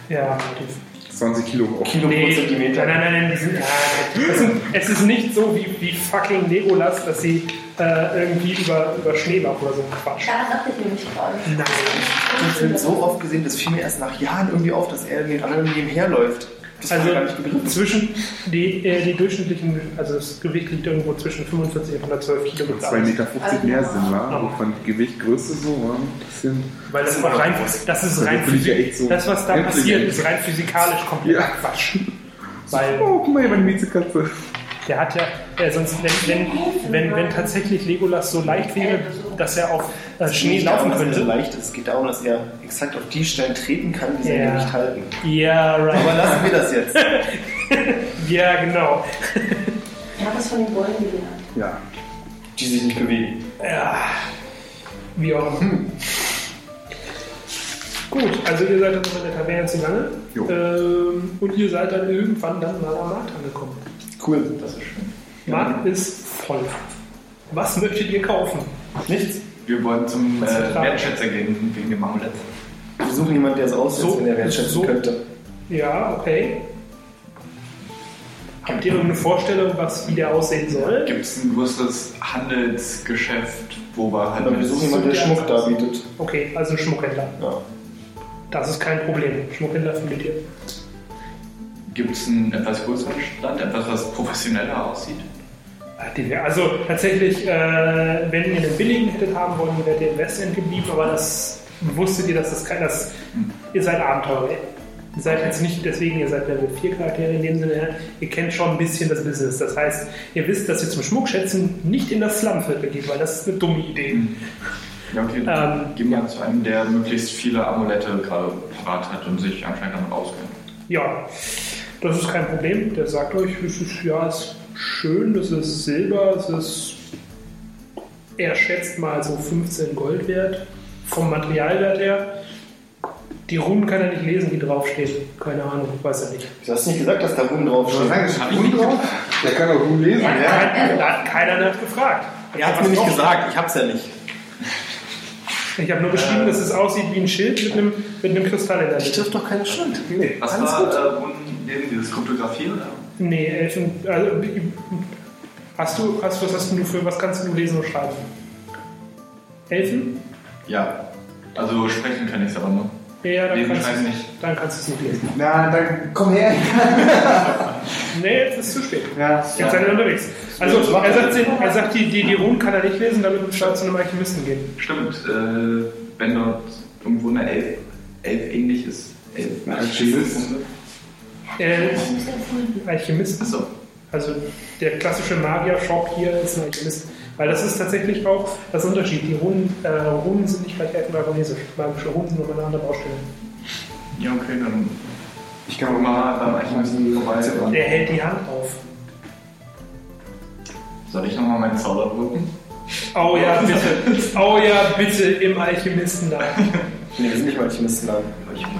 Ja, relativ. 20 Kilo auch. Kilo pro Nee, Zentimeter. Nein, nein, nein, die sind, ja, es, sind, es ist nicht so wie, wie fucking Legolas, dass sie äh, irgendwie über, über Schneebach oder so Quatsch. Da dachte ich nämlich gerade. Nein. Ich habe so oft gesehen, das fiel mir erst nach Jahren irgendwie auf, dass er mit anderen nebenherläuft. Das Also gar nicht begriffen. zwischen die, äh, die durchschnittlichen, also das Gewicht liegt irgendwo zwischen 45 und 112 Kilo. mit 2,50 alles. Meter mehr sind, war. Ja. Aber von Gewichtgröße so, war ein bisschen. Weil das, war rein, das ist rein Das finde ich ja echt so das, was da passiert, ist rein physikalisch komplett Ja. Quatsch. Weil Oh, guck mal hier, meine Miezekatze. der hat ja, äh, sonst, wenn, wenn, wenn, wenn tatsächlich Legolas so leicht wäre, dass er auf äh, Schnee nicht laufen darum, könnte. leicht ist. Es geht darum, dass er exakt auf die Stellen treten kann, die Ja. sein Gewicht halten. Ja, Aber right. lassen wir das jetzt. Ja, genau. Er hat das von den Bäumen gelernt. Ja. Die sich nicht bewegen. Ja, wie auch immer. Gut, also ihr seid dann in der Taverne zu lange. Jo. Ähm, und ihr seid dann irgendwann dann mal am Markt angekommen. Cool. Das ist schön. Markt ist voll. Was möchtet ihr kaufen? Nichts. Wir wollen zum äh. Wertschätzer gehen wegen dem Amulett. Wir suchen jemanden, der es aussetzt, So- wenn er wertschätzen so- könnte. Ja, okay. Habt ihr irgendeine Vorstellung, was wie der aussehen soll? Gibt es ein größeres Handelsgeschäft, wo wir halt wir suchen jemanden, der. Schmuck darbietet. Okay, also ein Schmuckhändler. Ja. Das ist kein Problem. Schmuckhändler findet ihr. Gibt es einen etwas größeren Stand, etwas, was professioneller aussieht? Also tatsächlich, äh, wenn ihr einen billigen hättet haben wollen, wärt ihr im Westend geblieben, aber das wusstet ihr, dass das kein, das, ihr seid Abenteurer. Ihr seid jetzt nicht deswegen, ihr seid Level 4 Charaktere in dem Sinne, ihr kennt schon ein bisschen das Business. Das heißt, ihr wisst, dass ihr zum Schmuckschätzen nicht in das Slumviertel geht, weil das ist eine dumme Idee. Ja, okay. Ähm, Gehen wir zu einem, der möglichst viele Amulette gerade parat hat und sich anscheinend damit auskennt. Ja, das ist kein Problem. Der sagt euch, es ist, ja, es ist schön, das ist Silber, es ist, er schätzt mal so 15 Gold wert, vom Materialwert her. Die Runen kann er nicht lesen, die draufstehen. Keine Ahnung, weiß er nicht. Du hast nicht gesagt, dass da Runen draufstehen. Hab ich nicht drauf? Der kann auch gut lesen. Ja. Kein, da hat keiner nach gefragt. Er hat mir nicht gesagt, ich hab's ja nicht. Ich habe nur beschrieben, dass es aussieht wie ein Schild mit einem, mit einem Kristall in der Ich Mitte. trifft doch keine Schuld. Nee. Was Alles war gut. äh, Runden lesen, dieses Kryptographie oder? Nee, Elfen. Also, hast du, hast, was hast du für, was kannst du lesen und schreiben? Elfen? Ja. Also sprechen kann ich es aber nur. Ja, dann Lesen kannst, nicht. dann kannst du es nicht lesen. Na, dann komm her. Nee, jetzt ist es zu spät. Ja. Jetzt seid ihr unterwegs. Also, er sagt, er sagt die, die, die Runen kann er nicht lesen, damit wir statt zu einem Alchemisten gehen. Stimmt, äh, wenn dort irgendwo eine Elf, Elf ähnlich ist. Elf, Ein Alchemist. Äh. Alchemist, Achso. also der klassische Magier-Shop hier ist ein Alchemist. Weil das ist tatsächlich auch das Unterschied. Die Runen, äh, Runen sind nicht gleich elfenargonesisch. Magische Runen sind nochmal eine andere Baustelle. Ja, okay, dann Ich kann auch mal beim Archivisten vorbei. Der hält die Hand auf. Soll ich nochmal meinen Zauber wirken? Oh ja, bitte. Oh ja, bitte im Alchemistenladen. Nee, wir sind nicht mal Alchemistenladen.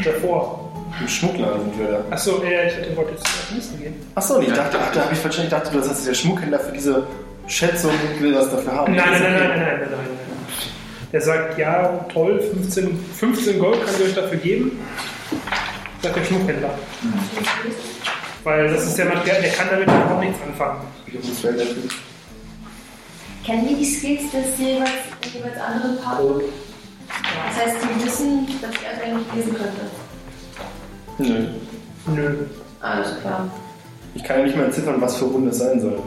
Davor. Im Schmuckladen sind wir da. Achso, äh, ich hätte wollte jetzt zum Alchemisten gehen. Achso, und ich dachte, ach, da habe ich wahrscheinlich gedacht, du hast der Schmuckhändler für diese Schätzung will was dafür haben. Nein, nein, nein, Das nein, nein, nein, nein, nein. Der sagt, ja, toll, 15, 15 Gold kann ich euch dafür geben. Sagt der Schmuckhändler. Weil das ist der Material, der kann damit auch nichts anfangen. Das. Kennen wir die Skills des jeweils, jeweils anderen Partners? Das heißt, die wissen, dass er eigentlich lesen könnte. Nö. Nö. Alles klar. Ich kann ja nicht mal entziffern, was für Runde es sein soll.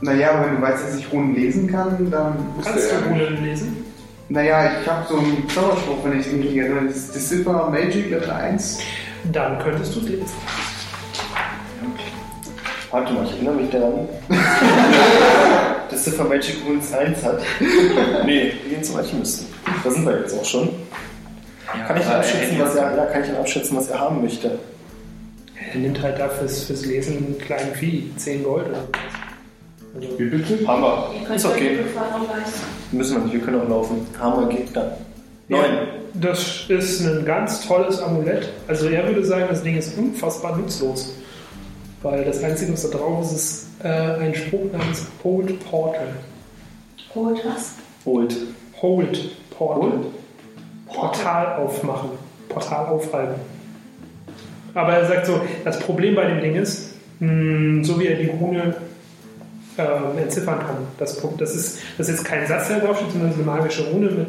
Naja, aber wenn du weißt, dass ich Runen lesen kann, dann Kannst du er. Runen lesen? Naja, ich habe so einen Zauberspruch, wenn ich es nicht erinnere. Das ist Decipher Magic Level 1. Dann könntest du es lesen. Warte mal, ich erinnere mich daran. dass Ziffer Magic Runes 1 hat. Nee, wir gehen zum Alchemisten. Da sind wir jetzt auch schon. Kann ich abschätzen, was er, ja, kann ich abschätzen, was er haben möchte? Er nimmt halt da fürs, fürs Lesen einen kleinen Vieh, 10 Gold oder so. Also, Wie bitte? Könnt Ist okay. Müssen wir nicht, wir können auch laufen. Wir, geht dann. Neun. Das ist ein ganz tolles Amulett. Also er würde sagen, das Ding ist unfassbar nutzlos. Weil das Einzige, was da drauf ist, ist äh, ein Spruch namens Hold Portal. Holt was? Holt. Hold Portal. Portal aufmachen. Portal aufhalten. Aber er sagt so, das Problem bei dem Ding ist, mh, so wie er die Rune äh, entziffern kann. Das, das, ist, das ist jetzt kein Satz, der drauf steht, sondern so eine magische Rune mit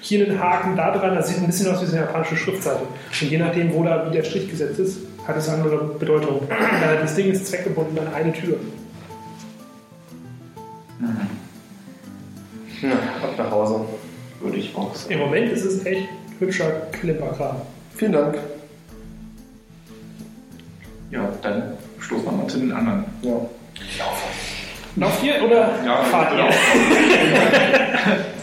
hier einen Haken da dran. Das sieht ein bisschen aus wie so eine japanische Schriftseite. Und je nachdem, wo da wie der Strich gesetzt ist, hat es eine andere Bedeutung. Das Ding ist zweckgebunden an eine Tür. Ja, ab nach Hause. Würde ich auch sagen. Im Moment ist es echt hübscher Klimperkram. Vielen Dank. Ja, dann stoßen wir mal zu den anderen. Ja. Lauft ihr oder fahrt ihr?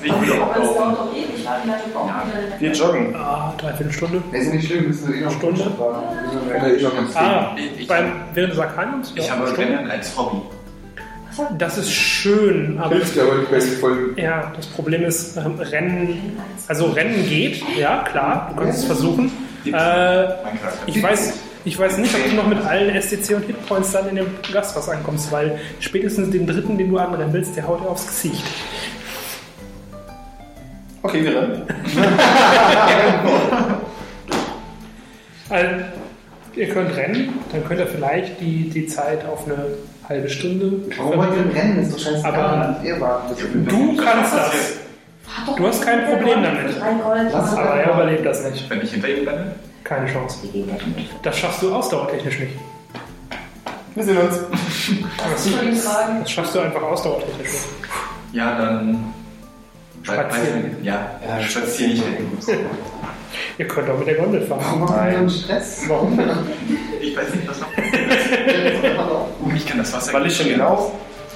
Ich will auch Aber es laufen. dauert doch ewig, wieder Wir joggen. Ah, dreiviertel Stunde. Nee, ist nicht schlimm, müssen wir eh noch Stunde? fahren. Ja, ich noch ganz Ah, Ich- ich- beim, während des Arkaniums? Ich Ja, habe Stunde. Rennen als Hobby. Das ist schön, aber Hilft ja aber nicht den vollen. ja, das Problem ist, ähm, Rennen, also Rennen geht, ja klar, du kannst es versuchen. Äh, ich weiß, ich weiß nicht, ob du noch mit allen SDC und Hitpoints dann in dem Gasthaus ankommst, weil spätestens den dritten, den du anrempelst, der haut dir aufs Gesicht. Okay, wir rennen. Also, ihr könnt rennen, dann könnt ihr vielleicht die, die Zeit auf eine halbe Stunde. Warum wollt ihr denn rennen? Ist doch scheißegal. Aber ihr wartet. Du kannst das, Du hast kein Problem damit. Aber er überlebt das nicht. Wenn ich hinter ihm renne, Keine Chance. Nicht. Das schaffst du ausdauertechnisch nicht. Wir sehen uns. Das. Das schaffst du einfach ausdauertechnisch nicht. ja, dann. Spazieren. Nicht. Ja, Ja, spazieren ich hin. Ihr könnt auch mit der Gondel fahren. Warum wir einen Stress? Warum? Ich weiß nicht, was noch passiert. Ich kann das Wasser Weil ich schon genau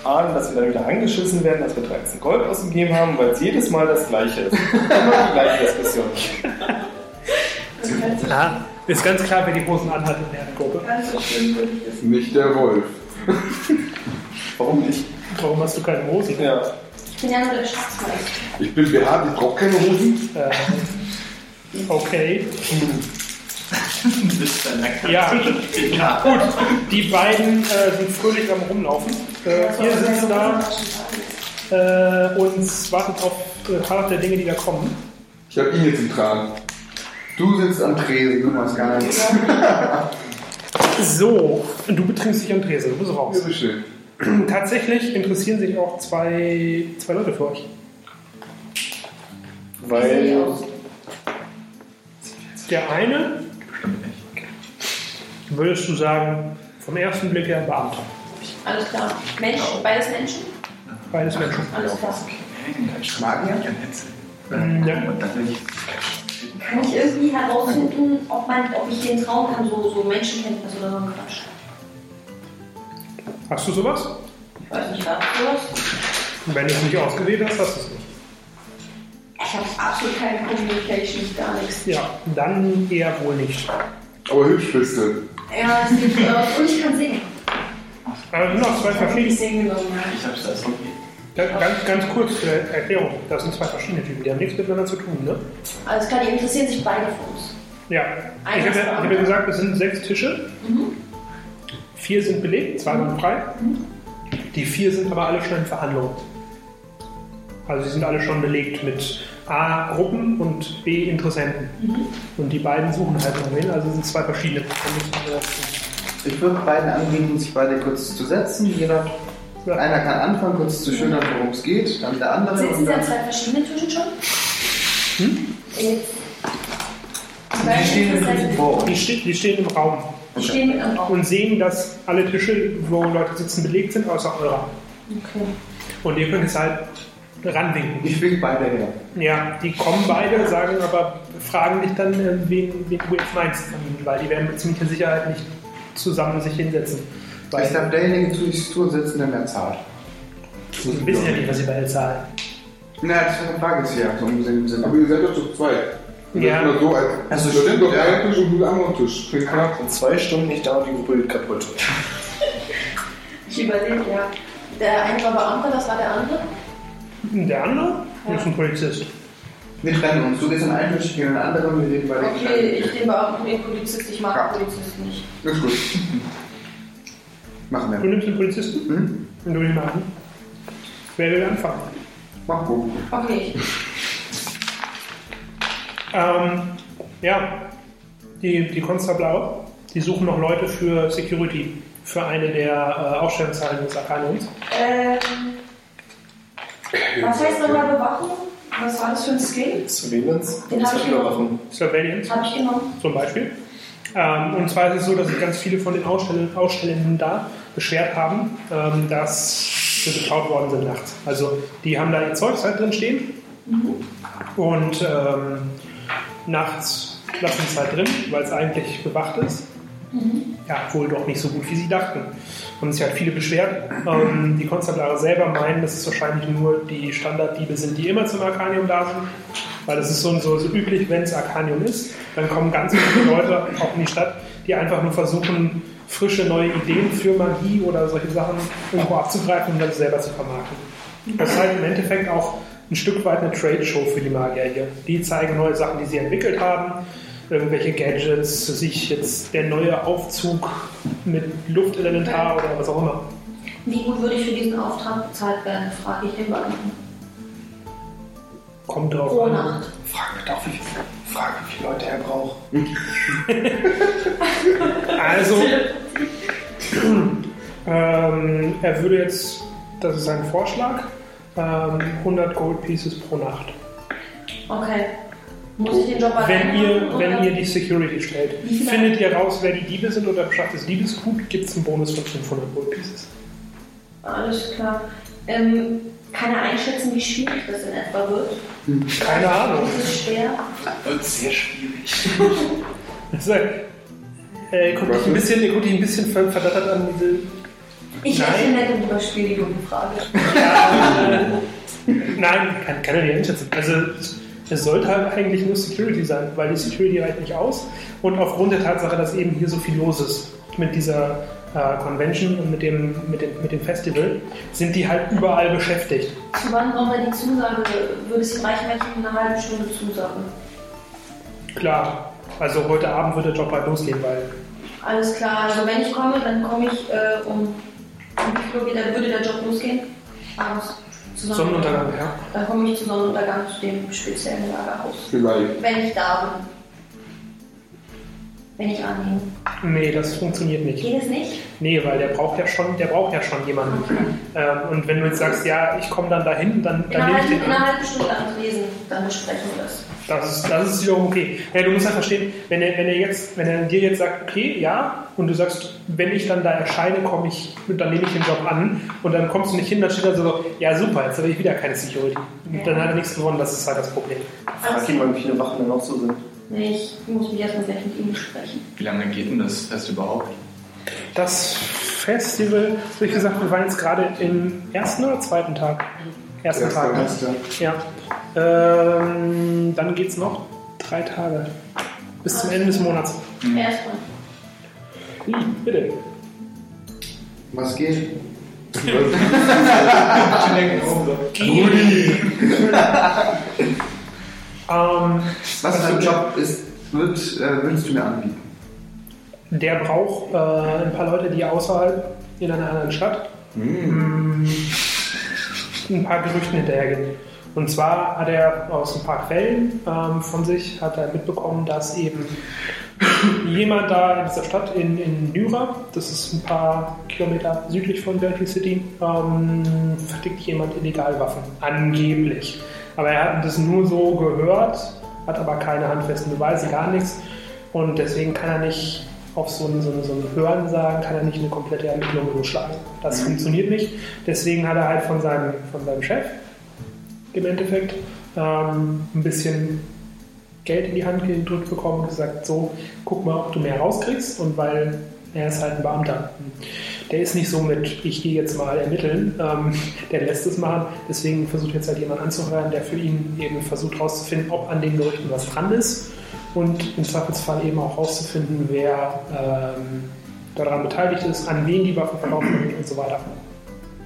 ahne, dass wir dann wieder angeschissen werden, dass wir 13 Gold ausgegeben haben, weil es jedes Mal das gleiche ist. Immer die gleiche Diskussion. Ja, ist ganz klar, wer die Hosen anhat in der Gruppe. Nicht der Wolf. Warum nicht? Warum hast du keine Hosen? Ja. Ich bin ja nur der Schatzmeister. Ich bin behaart, ich brauche keine Hosen. Äh, okay. Ja, Ja. gut. Die beiden äh, sind fröhlich am Rumlaufen. Äh, ihr sitzt da äh, und wartet auf äh, Part der Dinge, die da kommen. Ich habe ihn jetzt im Tragen. Du sitzt am Tresen, du machst gar nichts. So, du betrinkst dich am Tresen, du bist Ja, raus. so schön. Tatsächlich interessieren sich auch zwei, zwei Leute für euch. Weil Der eine. Würdest du sagen, vom ersten Blick her Beamter. Alles klar. Mensch, beides Menschen? Beides Menschen. Alles klar. Magier? Ja. Und dann will ich. Kann ich irgendwie herausfinden, ob, man, ob ich den trauen kann, so, so Menschenkenntnis oder so ein Quatsch? Hast du sowas? Ich weiß nicht, gab es sowas? Wenn du es nicht ausgewählt hast, hast du es nicht. Ich habe absolut keine Communication, gar nichts. Ja, dann eher wohl nicht. Aber hübsch bist du. Ja, es sieht gut aus. Und ich kann singen. Aber es sind noch zwei Ich habe verschiedene. Ich hab's das okay. Ganz, ganz, ganz kurz zur Erklärung. Das sind zwei verschiedene Typen, die haben nichts miteinander zu tun, ne? Alles klar, die interessieren sich beide für uns. Ja. Ich habe ja, ich hab ja gesagt, es sind sechs Tische. Vier sind belegt, zwei waren frei. Die vier sind aber alle schon in Verhandlungen. Also sie sind alle schon belegt mit A Gruppen und B Interessenten. Und die beiden suchen halt noch wen, also es sind zwei verschiedene. Da Ich würde beiden anbieten, sich beide kurz zu setzen. Jeder, Ja. einer kann anfangen, kurz zu schildern, worum es geht, dann der andere. Sitzen und Sie an dann, zwei verschiedenen Tischen schon? Hm? die stehen im uns. Die, ste die stehen im Raum Die stehen am Raum. und sehen, dass alle Tische, wo Leute sitzen, belegt sind, außer eurer. Okay. Und ihr könnt es halt ranwinken. Ich will beide her. Ja, die kommen beide, sagen aber, fragen dich dann, äh, wen, wen du jetzt meinst, weil die werden mit ziemlicher Sicherheit nicht zusammen sich hinsetzen. Weil Ich darf derjenige zu sich zu sitzen, der mehr zahlt. die wissen ja nicht, was sie beide zahlen. Na, das ist eine Frage, ist ja so im Sinne. Aber ihr seid doch zu zweit. Ja. das ist nur so, als Also das stimmt, doch ja. ein Tisch und du am anderen Tisch. In zwei Stunden nicht da und die Gruppe geht kaputt. Ich überlege, ja. Der eine war Beamter, das war der andere. Der andere ist ein Polizist. Wir trennen uns. Du gehst in einen Tisch, ich gehe in den anderen, wir reden beide Okay, ich den Beamten, den Polizist, ich mag Ja. Polizisten nicht. Ist gut. Machen Du wir. nimmst den Polizisten Hm? und du ihn mal an. Wer will anfangen? Mach gut. Okay. Ähm, ja, die, die Konstabler, die suchen noch Leute für Security, für eine der äh, Ausstellungshallen des Arcaniums. Ähm, was heißt nochmal Bewachung? Was war das für ein Skill? Surveillance Den hab ich Überwachung. Surveillance Habe ich genommen. zum Beispiel. Ähm, und zwar ist es so, dass sich ganz viele von den Ausstell Ausstellenden da beschwert haben, ähm, dass sie beklaut worden sind nachts. Also die haben da ihr Zeug halt drin stehen und ähm, nachts lassen es halt drin, weil es eigentlich bewacht ist. Ja, wohl doch nicht so gut, wie sie dachten. Haben sich halt viele beschwert. Ähm, die Konstablare selber meinen, dass es wahrscheinlich nur die Standarddiebe sind, die immer zum Arcanium da sind. Weil das ist so, so, so üblich, wenn es Arcanium ist. Dann kommen ganz viele Leute auch in die Stadt, die einfach nur versuchen, frische neue Ideen für Magie oder solche Sachen irgendwo abzugreifen und dann selber zu vermarkten. Das ist halt im Endeffekt auch ein Stück weit eine Trade-Show für die Magier hier. Die zeigen neue Sachen, die sie entwickelt haben, irgendwelche Gadgets, sich jetzt der neue Aufzug mit Luftelementar oder was auch immer. Wie gut würde ich für diesen Auftrag bezahlt werden, frage ich den Beamten. Kommt drauf Pro an. Nacht. Frag doch, wie, frag, wie viele Leute er braucht. Also, ähm, er würde jetzt, das ist sein Vorschlag, ähm, 100 Gold Pieces pro Nacht. Okay. Muss ich den Job Wenn ihr, wenn ihr die Security stellt. Findet ihr raus, wer die Diebe sind oder beschafft das Diebesgut, gibt es einen Bonus von 500 Gold Pieces. Alles klar. Ähm, kann er einschätzen, wie schwierig das in etwa wird? Keine Ahnung. Ist es schwer? Wird sehr schwierig. Das ist, äh, guckt dich ein bisschen, dich ein bisschen ver- verdattert an, diese Ich Nein. hätte nett und überspiele die dumme Frage. Nein, kann, kann er nicht einschätzen. Also es sollte halt eigentlich nur Security sein, weil die Security reicht nicht aus. Und aufgrund der Tatsache, dass eben hier so viel los ist mit dieser äh, Convention und mit dem, mit, dem, mit dem Festival, sind die halt überall beschäftigt. Zu wann brauchen wir die Zusage? Würde es reichen, wenn ich eine halbe Stunde zusage? Klar, also heute Abend wird der Job halt losgehen, weil Alles klar, also wenn ich komme, dann komme ich äh, um, wie viel Uhr würde der Job losgehen? Abends. Sonnenuntergang, ja. Dann komme ich zu Sonnenuntergang zu dem speziellen Lagerhaus. Vielleicht. Wenn ich da bin. Wenn ich annehme. Nee, das funktioniert nicht. Geht es nicht? Nee, weil der braucht ja schon, der braucht ja schon jemanden. Ähm, und wenn du jetzt sagst, ja, ich komme dann dahin, dann, dann nehme ich den in an. einer halben Stunde anlesen, dann besprechen wir das. Das ist, das ist wiederum okay. Ja, du musst halt verstehen, wenn er, wenn er jetzt, wenn er dir jetzt sagt, okay, ja, und du sagst, wenn ich dann da erscheine, komme ich, dann nehme ich den Job an und dann kommst du nicht hin, dann steht er so, ja super, jetzt habe ich wieder keine Security. Und dann hat er nichts gewonnen, das ist halt das Problem. Frag ihn mal, wie viele Wachen da noch so sind. Nee, ich muss mich erstmal gleich mit ihm besprechen. Wie lange geht denn das Fest überhaupt? Das Festival, wie gesagt, wir waren jetzt gerade im ersten oder zweiten Tag? Ersten Erster, Tag. erster. Ja. Ähm, dann geht es noch drei Tage. Bis zum Ende des Monats. Erstmal. Hm, bitte. Was geht? Ähm, Was für ein Job ist, wird, äh, würdest du mir anbieten? der braucht äh, ein paar Leute, die außerhalb in einer anderen Stadt mm, ein paar Gerüchten hinterhergehen. Und zwar hat er aus ein paar Quellen ähm, von sich hat er mitbekommen, dass eben jemand da in dieser Stadt in, in Nyra, das ist ein paar Kilometer südlich von Velky City, ähm, vertickt jemand illegal Waffen. Angeblich. Aber er hat das nur so gehört, hat aber keine handfesten Beweise, gar nichts. Und deswegen kann er nicht auf so ein, so ein, so ein Hören sagen, kann er nicht eine komplette Ermittlung losschlagen. Das funktioniert nicht. Deswegen hat er halt von seinem, von seinem Chef im Endeffekt ähm, ein bisschen Geld in die Hand gedrückt bekommen und gesagt, so, guck mal, ob du mehr rauskriegst. Und weil er ist halt ein Beamter. Der ist nicht so mit, ich gehe jetzt mal ermitteln, ähm, der lässt es machen. Deswegen versucht jetzt halt jemand anzuhören, der für ihn eben versucht herauszufinden, ob an den Gerüchten was dran ist. Und im Zweifelsfall eben auch herauszufinden, wer ähm, daran beteiligt ist, an wen die Waffen verkauft werden und so weiter.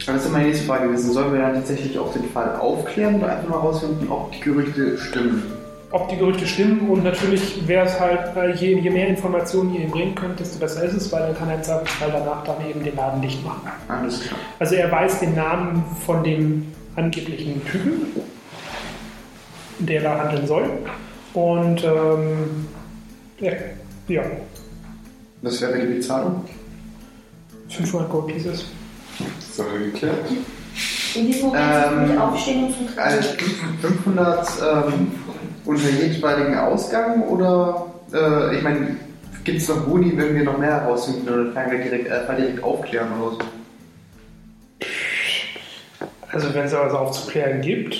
Das ist meine nächste Frage gewesen. Sollen wir dann tatsächlich auch den Fall aufklären oder einfach mal rausfinden, ob die Gerüchte stimmen? Ob die Gerüchte stimmen und natürlich wäre es halt, äh, je, je mehr Informationen ihr ihm bringen könnt, desto besser ist es, weil dann kann er im Zweifelsfall danach dann eben den Laden dicht machen. Alles klar. Also er weiß den Namen von dem angeblichen Typen, der da handeln soll. Und ähm, ja, ja, Was wäre die Bezahlung? 500 Gold Pieces. Sache geklärt. In diesem Moment Ähm, aufstehen und zum Also 500 ähm, unter jeweiligen Ausgang oder, äh, ich meine, gibt es noch Boni, wenn wir noch mehr herausfinden oder können wir direkt, äh, direkt aufklären oder so? Also wenn es da was aufzuklären gibt,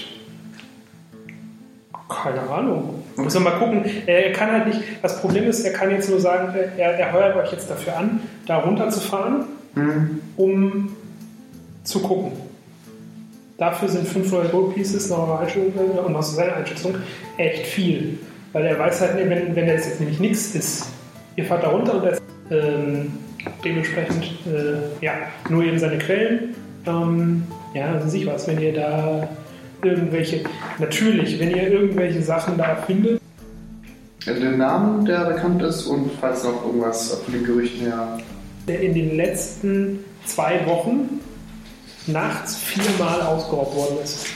keine Ahnung. Muss man mal gucken. Er kann halt nicht, das Problem ist, er kann jetzt nur sagen, er, er heuert euch jetzt dafür an, da runterzufahren, Hm. um zu gucken. Dafür sind 500 Gold Pieces nach eurer Einschätzung und nach seiner Einschätzung echt viel. Weil er weiß halt, wenn, wenn das jetzt nämlich nichts ist, ihr fahrt da runter und das, ähm, dementsprechend äh, ja, nur eben seine Quellen. Ähm, ja, also sich was, wenn ihr da irgendwelche, natürlich, wenn ihr irgendwelche Sachen da findet, Also den Namen, der bekannt ist und falls noch irgendwas von den Gerüchten her. in den letzten zwei Wochen nachts viermal ausgeraubt worden ist.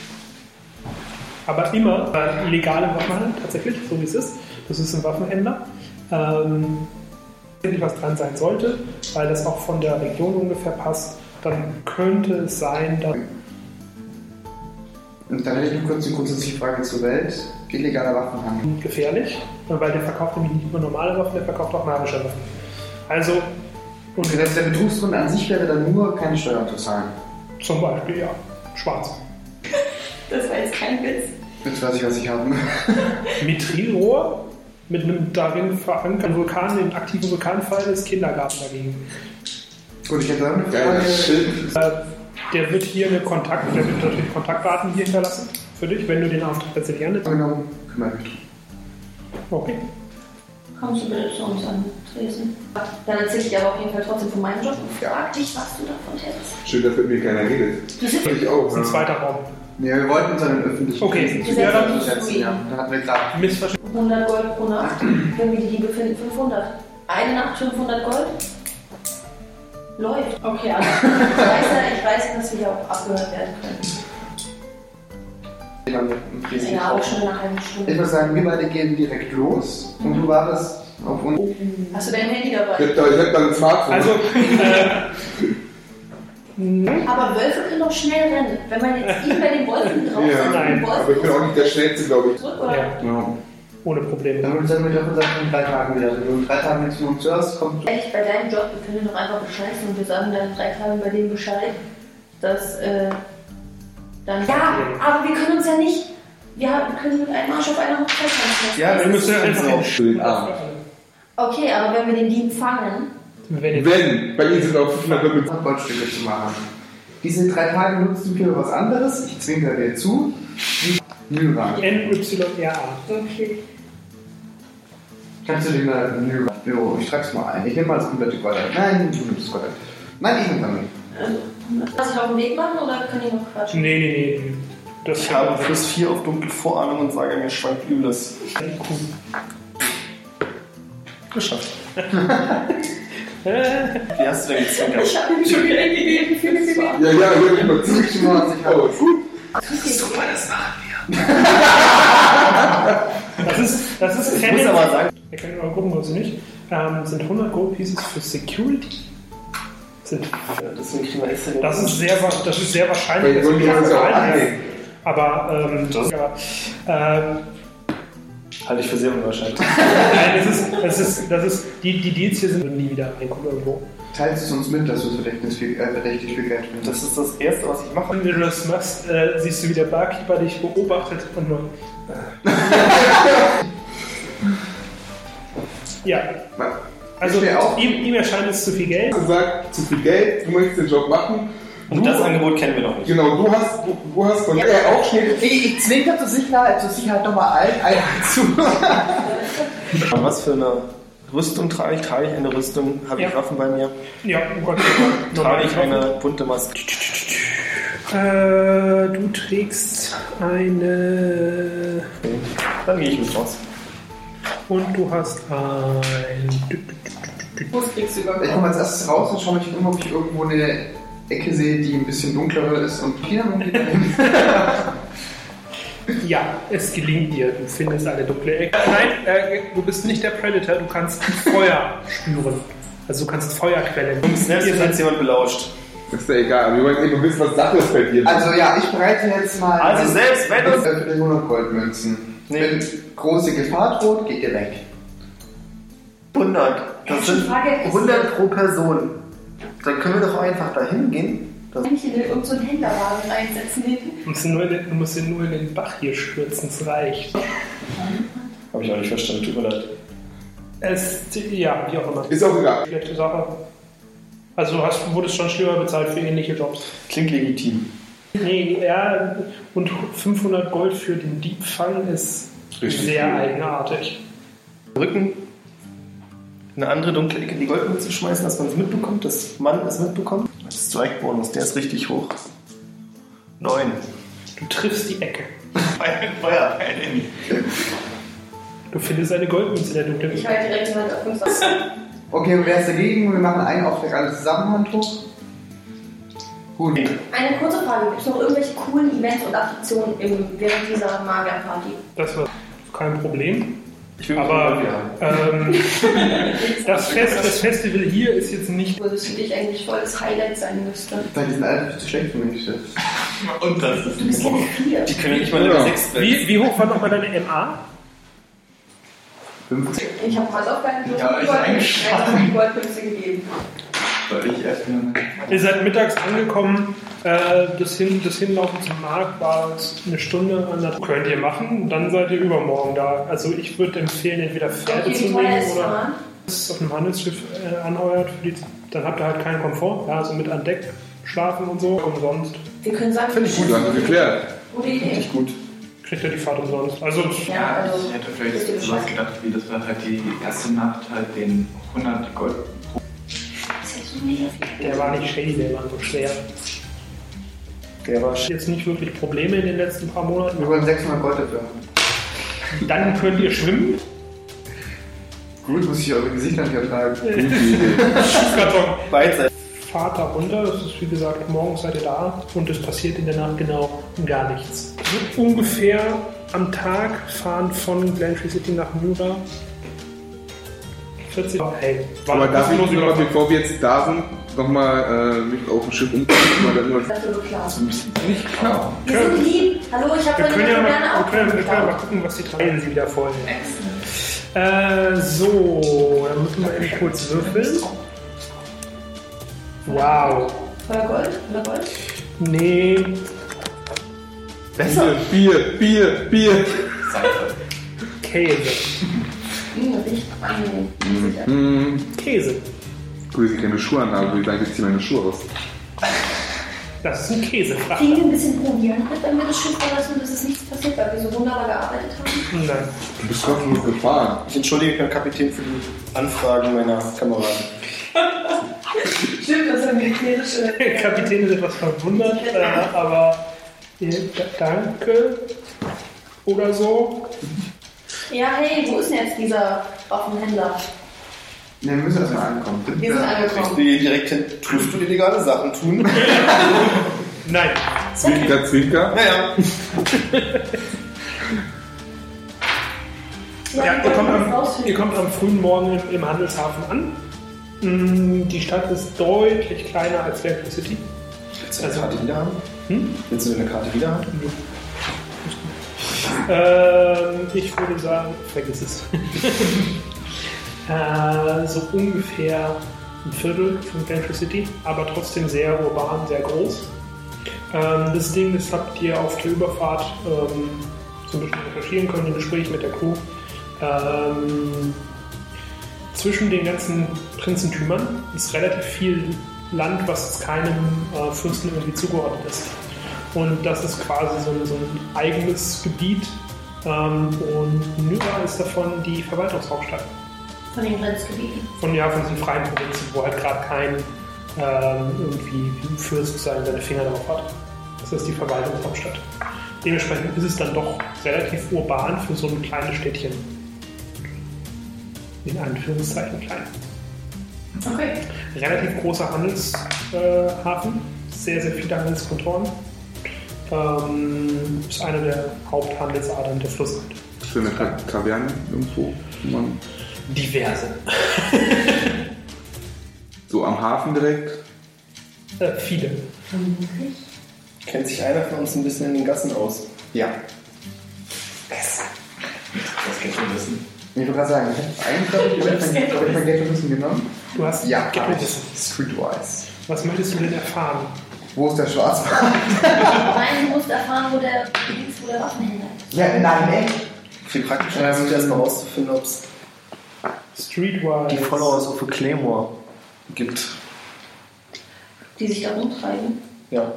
Aber immer äh, legale Waffenhandel, tatsächlich, so wie es ist. Das ist ein Waffenhändler. Ähm, was dran sein sollte, weil das auch von der Region ungefähr passt, dann könnte es sein, dass Und dann hätte ich noch kurz eine grundsätzliche Frage zur Welt. Illegaler Waffenhandel. gefährlich, weil der verkauft nämlich nicht nur normale Waffen, der verkauft auch magische Waffen. Also, und Das heißt, der Betrugsgrund an sich wäre dann nur, keine Steuern zu zahlen. Zum Beispiel, ja, schwarz. Das war jetzt kein Witz. Jetzt weiß ich, was ich habe. Mithrilrohr mit einem darin verankerten Vulkan, dem aktiven Vulkanfall des Kindergarten dagegen. Gut, ich hätte dann eine Frage. Äh, Der wird hier eine Kontakt, der wird natürlich Kontaktdaten hier hinterlassen für dich, wenn du den Auftrag tatsächlich annimmst. Angenommen, kümmere mich drum. Okay. Kommst du bitte zu uns an Tresen? Dann erzähle ich dir aber auf jeden Fall trotzdem von meinem Job und frag dich, was du davon hältst. Schön, dass mit mir keiner redet. Du sitzt Ich auch. Das ist ein zweiter Raum. Nee, wir wollten uns an den öffentlichen Okay. Dienst Ja, dann- setzen, ja. Da hatten wir gerade. Missverständnis. 100 Gold pro Nacht. Wenn wir die Diebe finden, 500. Eine Nacht 500 Gold? Läuft. Okay, also ich weiß ja, ich weiß, dass wir ja auch abgehört werden können. Ja, auch schon in einer halben Ich Stunde. würde sagen, wir beide gehen direkt los und du wartest auf uns. Hast du dein Handy Ich dabei? hab da, ich hab da ein Smartphone. Also, äh, Aber Wölfe können doch schnell rennen. Wenn man jetzt ihn bei den Wolfen drauf Ja, setzt, nein, den Wolf aber ich bin auch nicht der Schnellste, glaube ich. zurück, oder? ja, Ja. ohne Probleme. Dann würde ich sagen, wir uns einfach in drei Tagen wieder. Wenn du in drei Tagen nichts von uns hörst, kommt Ehrlich, bei deinem Job, wir können doch einfach bescheißen und wir sagen dann in drei Tagen bei dem Bescheid, dass äh, dann. Ja, aber wir können uns ja nicht. Wir haben- können mit einem Arsch auf einer Hochzeit tanzen. Ja, Wir müssen einfach so. Für den Abend. Okay, aber wenn wir den Dieb fangen, Wenn Wenn, bei Ihnen sind auch 500 Leute. Goldstücke zu machen. Diese drei Tage nutzt du für was anderes. Ich zwinker dir zu. Myra. NYRA. okay. Kannst du den mal Myra? Jo, ich schreib's mal ein. Ich nehme mal das komplette Gold. Nein, du nimmst das Gold. Nein, ich nehme damit. Also, lass ich auf den Weg machen oder können die noch quatschen? Nee, nee, nee. Das Ich habe plus 4 auf dunkle Vorahnung und sage mir schweigt Übles. Geschafft. Wie hast du denn gezwinkert? Ich habe ihm schon Geld gegeben Ja, ja, ich zu. Ich mal, was ich habe. Super, das machen Das ist, das ist wir. Ich muss aber sagen, Wir können mal gucken, was sie nicht. Ähm, sind 100 Gold Pieces für Security. Sind, deswegen kriegen wir extra das, ist sehr, das ist sehr wahrscheinlich, Weil wir wollen auch annehmen. Aber, ähm, Das- aber ähm, halte ich für sehr unwahrscheinlich. nein, es ist, es ist, das ist, die, die Deals hier sind nie wieder reinkommen irgendwo. Teilst es uns mit, dass du verdächtig viel, äh, verdächtig viel Geld findest. Das ist das Erste, was ich mache. Wenn du das machst, äh, siehst du, wie der Barkeeper dich beobachtet und nur. ja, also Ich ihm, ihm erscheint es zu viel Geld. gesagt, zu viel Geld, du möchtest den Job machen. Und Du- das Angebot kennen wir noch nicht. Genau, du hast, du, du hast von er auch schnell. Ich, ich zwinker zur Sicherheit, zur Sicherheit nochmal ein, ein zu. Was für eine Rüstung trage ich? Trage ich eine Rüstung? Habe ich Ja. Waffen bei mir? Ja, oh Gott. Trage ich eine bunte Maske? Äh, du trägst eine. Dann gehe ich mit raus. Und du hast ein. Bus kriegst du Ich überkommen. komme als erstes raus und schaue mich um, ob ich irgendwo eine Ecke sehe, die ein bisschen dunkler ist und dahin. Ja, es gelingt dir. Du findest eine dunkle Ecke. Nein, äh, du bist nicht der Predator. Du kannst Feuer spüren. Also du kannst Feuerquellen. Selbst Ihr wenn seid jetzt jemand belauscht. Ist ja egal, aber wir wollen eben wissen, was Sache ist bei dir. Also ja, ich bereite jetzt mal. Also selbst wenn uns... Für die 100 Goldmünzen. Nee. Wenn große Gefahr droht, geht ihr weg. 100. Das sind Frage ist- 100 pro Person. Dann können wir doch einfach da hingehen. Das Kann ich in irgendeinen so einen Händlerwagen reinsetzen hinten? Du musst, ihn nur in den, du musst ihn nur in den Bach hier stürzen, es reicht. habe ich auch nicht verstanden, tut mir leid. Es, ja, wie auch immer. Ist auch egal. Schlechte Sache. Also du hast, wurdest schon schlimmer bezahlt für ähnliche Jobs. Klingt legitim. Nee, ja, und 500 Gold für den Diebfang ist Richtig sehr viel. eigenartig. Rücken in eine andere dunkle Ecke die Goldmünze schmeißen, dass man es mitbekommt, dass man es mitbekommt. Das Strike-Bonus, der ist richtig hoch. 9. Du triffst die Ecke. Feuerpfeil. Du findest eine Goldmünze in der dunklen Ich Ecke. halte direkt die Hand auf uns. Okay, und wer ist dagegen? Wir machen einen Auftrag alle zusammen, Hand hoch. Gut. Eine kurze Frage: Gibt es noch irgendwelche coolen Events und Attraktionen im, während dieser Magierparty? Das war kein Problem. Ich will Aber ja. ähm, das, Fest, das Festival hier ist jetzt nicht. Wo das für dich eigentlich voll das Highlight sein müsste. Weil die sind alle zu schlecht für mich. Das Und das ist Du bist Level 4. Die können nicht mal Ja. 6 werden. Wie, wie hoch war nochmal deine MA? 50. Ich habe Hausaufgaben Ja, ich Goldmünze die Goldmünze gegeben. Ich. Ihr seid mittags angekommen. Äh, das, Hin das Hinlaufen zum Markt war eine Stunde an der Könnt ihr machen. Dann seid ihr übermorgen da. Also ich würde empfehlen, entweder Pferde Okay, zu nehmen ist oder auf einem Handelsschiff äh, anheuert. Für die, dann habt ihr halt keinen Komfort. Ja, also mit an Deck schlafen und so. Umsonst Wir können sagen, Finde ich gut, haben wir geklärt. Gute Idee. Richtig gut. kriegt ihr die Fahrt umsonst. Also Ja, also. Ich hätte vielleicht sowas gedacht, wie das war halt die erste Nacht halt den 100 Gold. Das der war nicht shady, der war so schwer. Der war Jetzt nicht wirklich Probleme in den letzten paar Monaten. Wir wollen 600 Gold dafür haben. Dann könnt ihr schwimmen. Gut, muss ich eure Gesichter nicht ertragen. Gute Idee. Karton. beidseitig. Fahrt da runter, das ist wie gesagt, morgens seid ihr da und es passiert in der Nacht genau gar nichts. Ungefähr am Tag fahren von Glentree City nach Mura 40. Hey, Aber darf ich noch mal, bevor wir jetzt da sind, nochmal äh, mich auf dem Schiff umgucken? Mal dann Das ist so klar. nicht klar. Wir sind lieb. Hallo, ich habe Wir können, ja gerne wir, auch können, wir können ja mal gucken, was die teilen sie wieder voll. Äh, so, dann müssen wir eben kurz würfeln. Wow. Feuer Gold? Oder Gold? Nee, Bier, Bier, Bier, Bier. Käse. Hm, riecht angenehm. Sicher. Hm. Käse. Gut, dass ich keine Schuhe anhabe, würde ich sagen, ich ziehe meine Schuhe aus. Das ist ein Käsefrachter. Kriegen wir ein bisschen Proviant, wenn wir das Schiff verlassen, dass es nichts passiert, weil wir so wunderbar gearbeitet haben? Nein. Du bist kostenlos gefahren. Ich entschuldige mich beim Kapitän für die Anfragen meiner Kameraden. Stimmt, das ist militärische. Der Kapitän ist etwas verwundert, äh, aber äh, danke oder so. Ja, hey, wo ist denn jetzt dieser Waffenhändler? Ne, wir müssen erstmal ankommen. Wir sind Ich angekommen. gehe direkt hin. Tust du illegale Sachen tun? Nein. Zwinker, Zwinker. naja. Ja, ihr, kommt am, ihr kommt am frühen Morgen im, im Handelshafen an. Mm, Die Stadt ist deutlich kleiner als Glentree City. Willst du eine Karte wieder haben? Hm? Willst du eine Karte wieder haben? Ähm, ich würde sagen, vergiss es. äh, so ungefähr ein Viertel von Glentree City, aber trotzdem sehr urban, sehr groß. Ähm, das Ding, das habt ihr auf der Überfahrt ähm, so ein bisschen recherchieren können im Gespräch mit der Crew. Ähm, zwischen den ganzen Prinzentümern ist relativ viel Land, was keinem äh, Fürsten irgendwie zugeordnet ist. Und das ist quasi so ein, so ein eigenes Gebiet. Ähm, und Nyra ist davon die Verwaltungshauptstadt. Von den Grenzgebieten. Von, ja, von diesen freien Provinzen, wo halt gerade kein ähm, irgendwie Fürst seine, seine Finger drauf hat. Das Das ist die Verwaltungshauptstadt. Dementsprechend ist es dann doch relativ urban für so ein kleines Städtchen. In Anführungszeichen klein. Okay. Relativ großer Handelshafen, sehr, sehr viele Handelskontoren. Ähm, ist eine der Haupthandelsadern der Flussseite. Eine Ta- Taverne irgendwo? wo Man Diverse. so am Hafen direkt? Äh, viele. Kennt sich einer von uns ein bisschen in den Gassen aus? Ja. Das geht schon wissen. Ich wollte gerade sagen, ich habe eigentlich, glaube ich, hab ich mein- bisschen genommen. Du hast Ja, ich. Streetwise. Was möchtest du denn erfahren? Wo ist der Schwarzmarkt? Nein, du musst erfahren, wo der, wo der Waffenhändler ist. Ja, nein, echt. Viel praktischer ist es erstmal rauszufinden, ob es Streetwise. die Followers of a Claymore gibt. Die sich da rumtreiben. Ja.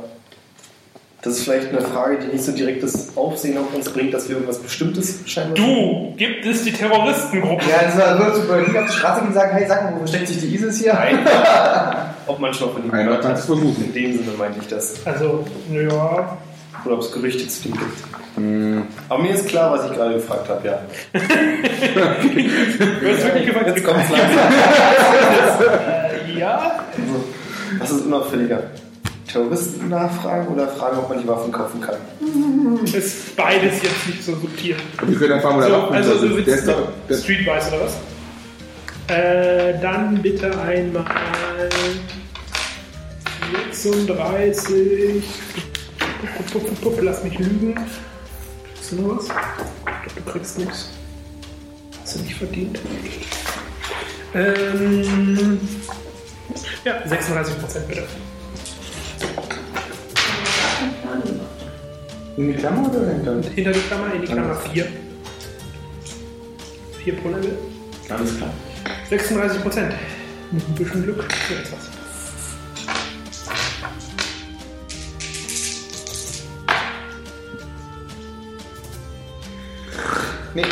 Das ist vielleicht eine Frage, die nicht so direkt das Aufsehen auf uns bringt, dass wir irgendwas Bestimmtes scheinbar. Du, gibt es die Terroristengruppe? Ja, das war würdest du bei mir auf die Straße gehen und sagen, hey, sag mal, wo versteckt sich die ISIS hier? Nein. Ob man schon von ihm Einer gehört kann es versuchen. In dem Sinne meinte ich das. Also, ja. Oder ob es Gerüchte zu dem gibt. Hm, Aber mir ist klar, was ich gerade gefragt habe, ja. Du hast wirklich gefragt, Jetzt kommt es langsam. Äh, ja. Also, was ist unauffälliger? Terroristen nachfragen oder fragen, ob man die Waffen kaufen kann? Ist beides jetzt nicht so subtil. wir können wo der So, also ist doch, der, Streetwise oder was? Äh, dann bitte einmal 36. Pup, pup, pup, Lass mich lügen. Hast du noch was? Du kriegst nichts. Hast du nicht verdient. Ähm, ja, 36 Prozent bitte. In die Klammer oder hinter? Hinter die Klammer, in die Klammer 4. 4 pro Level. Alles klar. 36 Prozent. Mit ein bisschen Glück. Ja, jetzt was. Nee.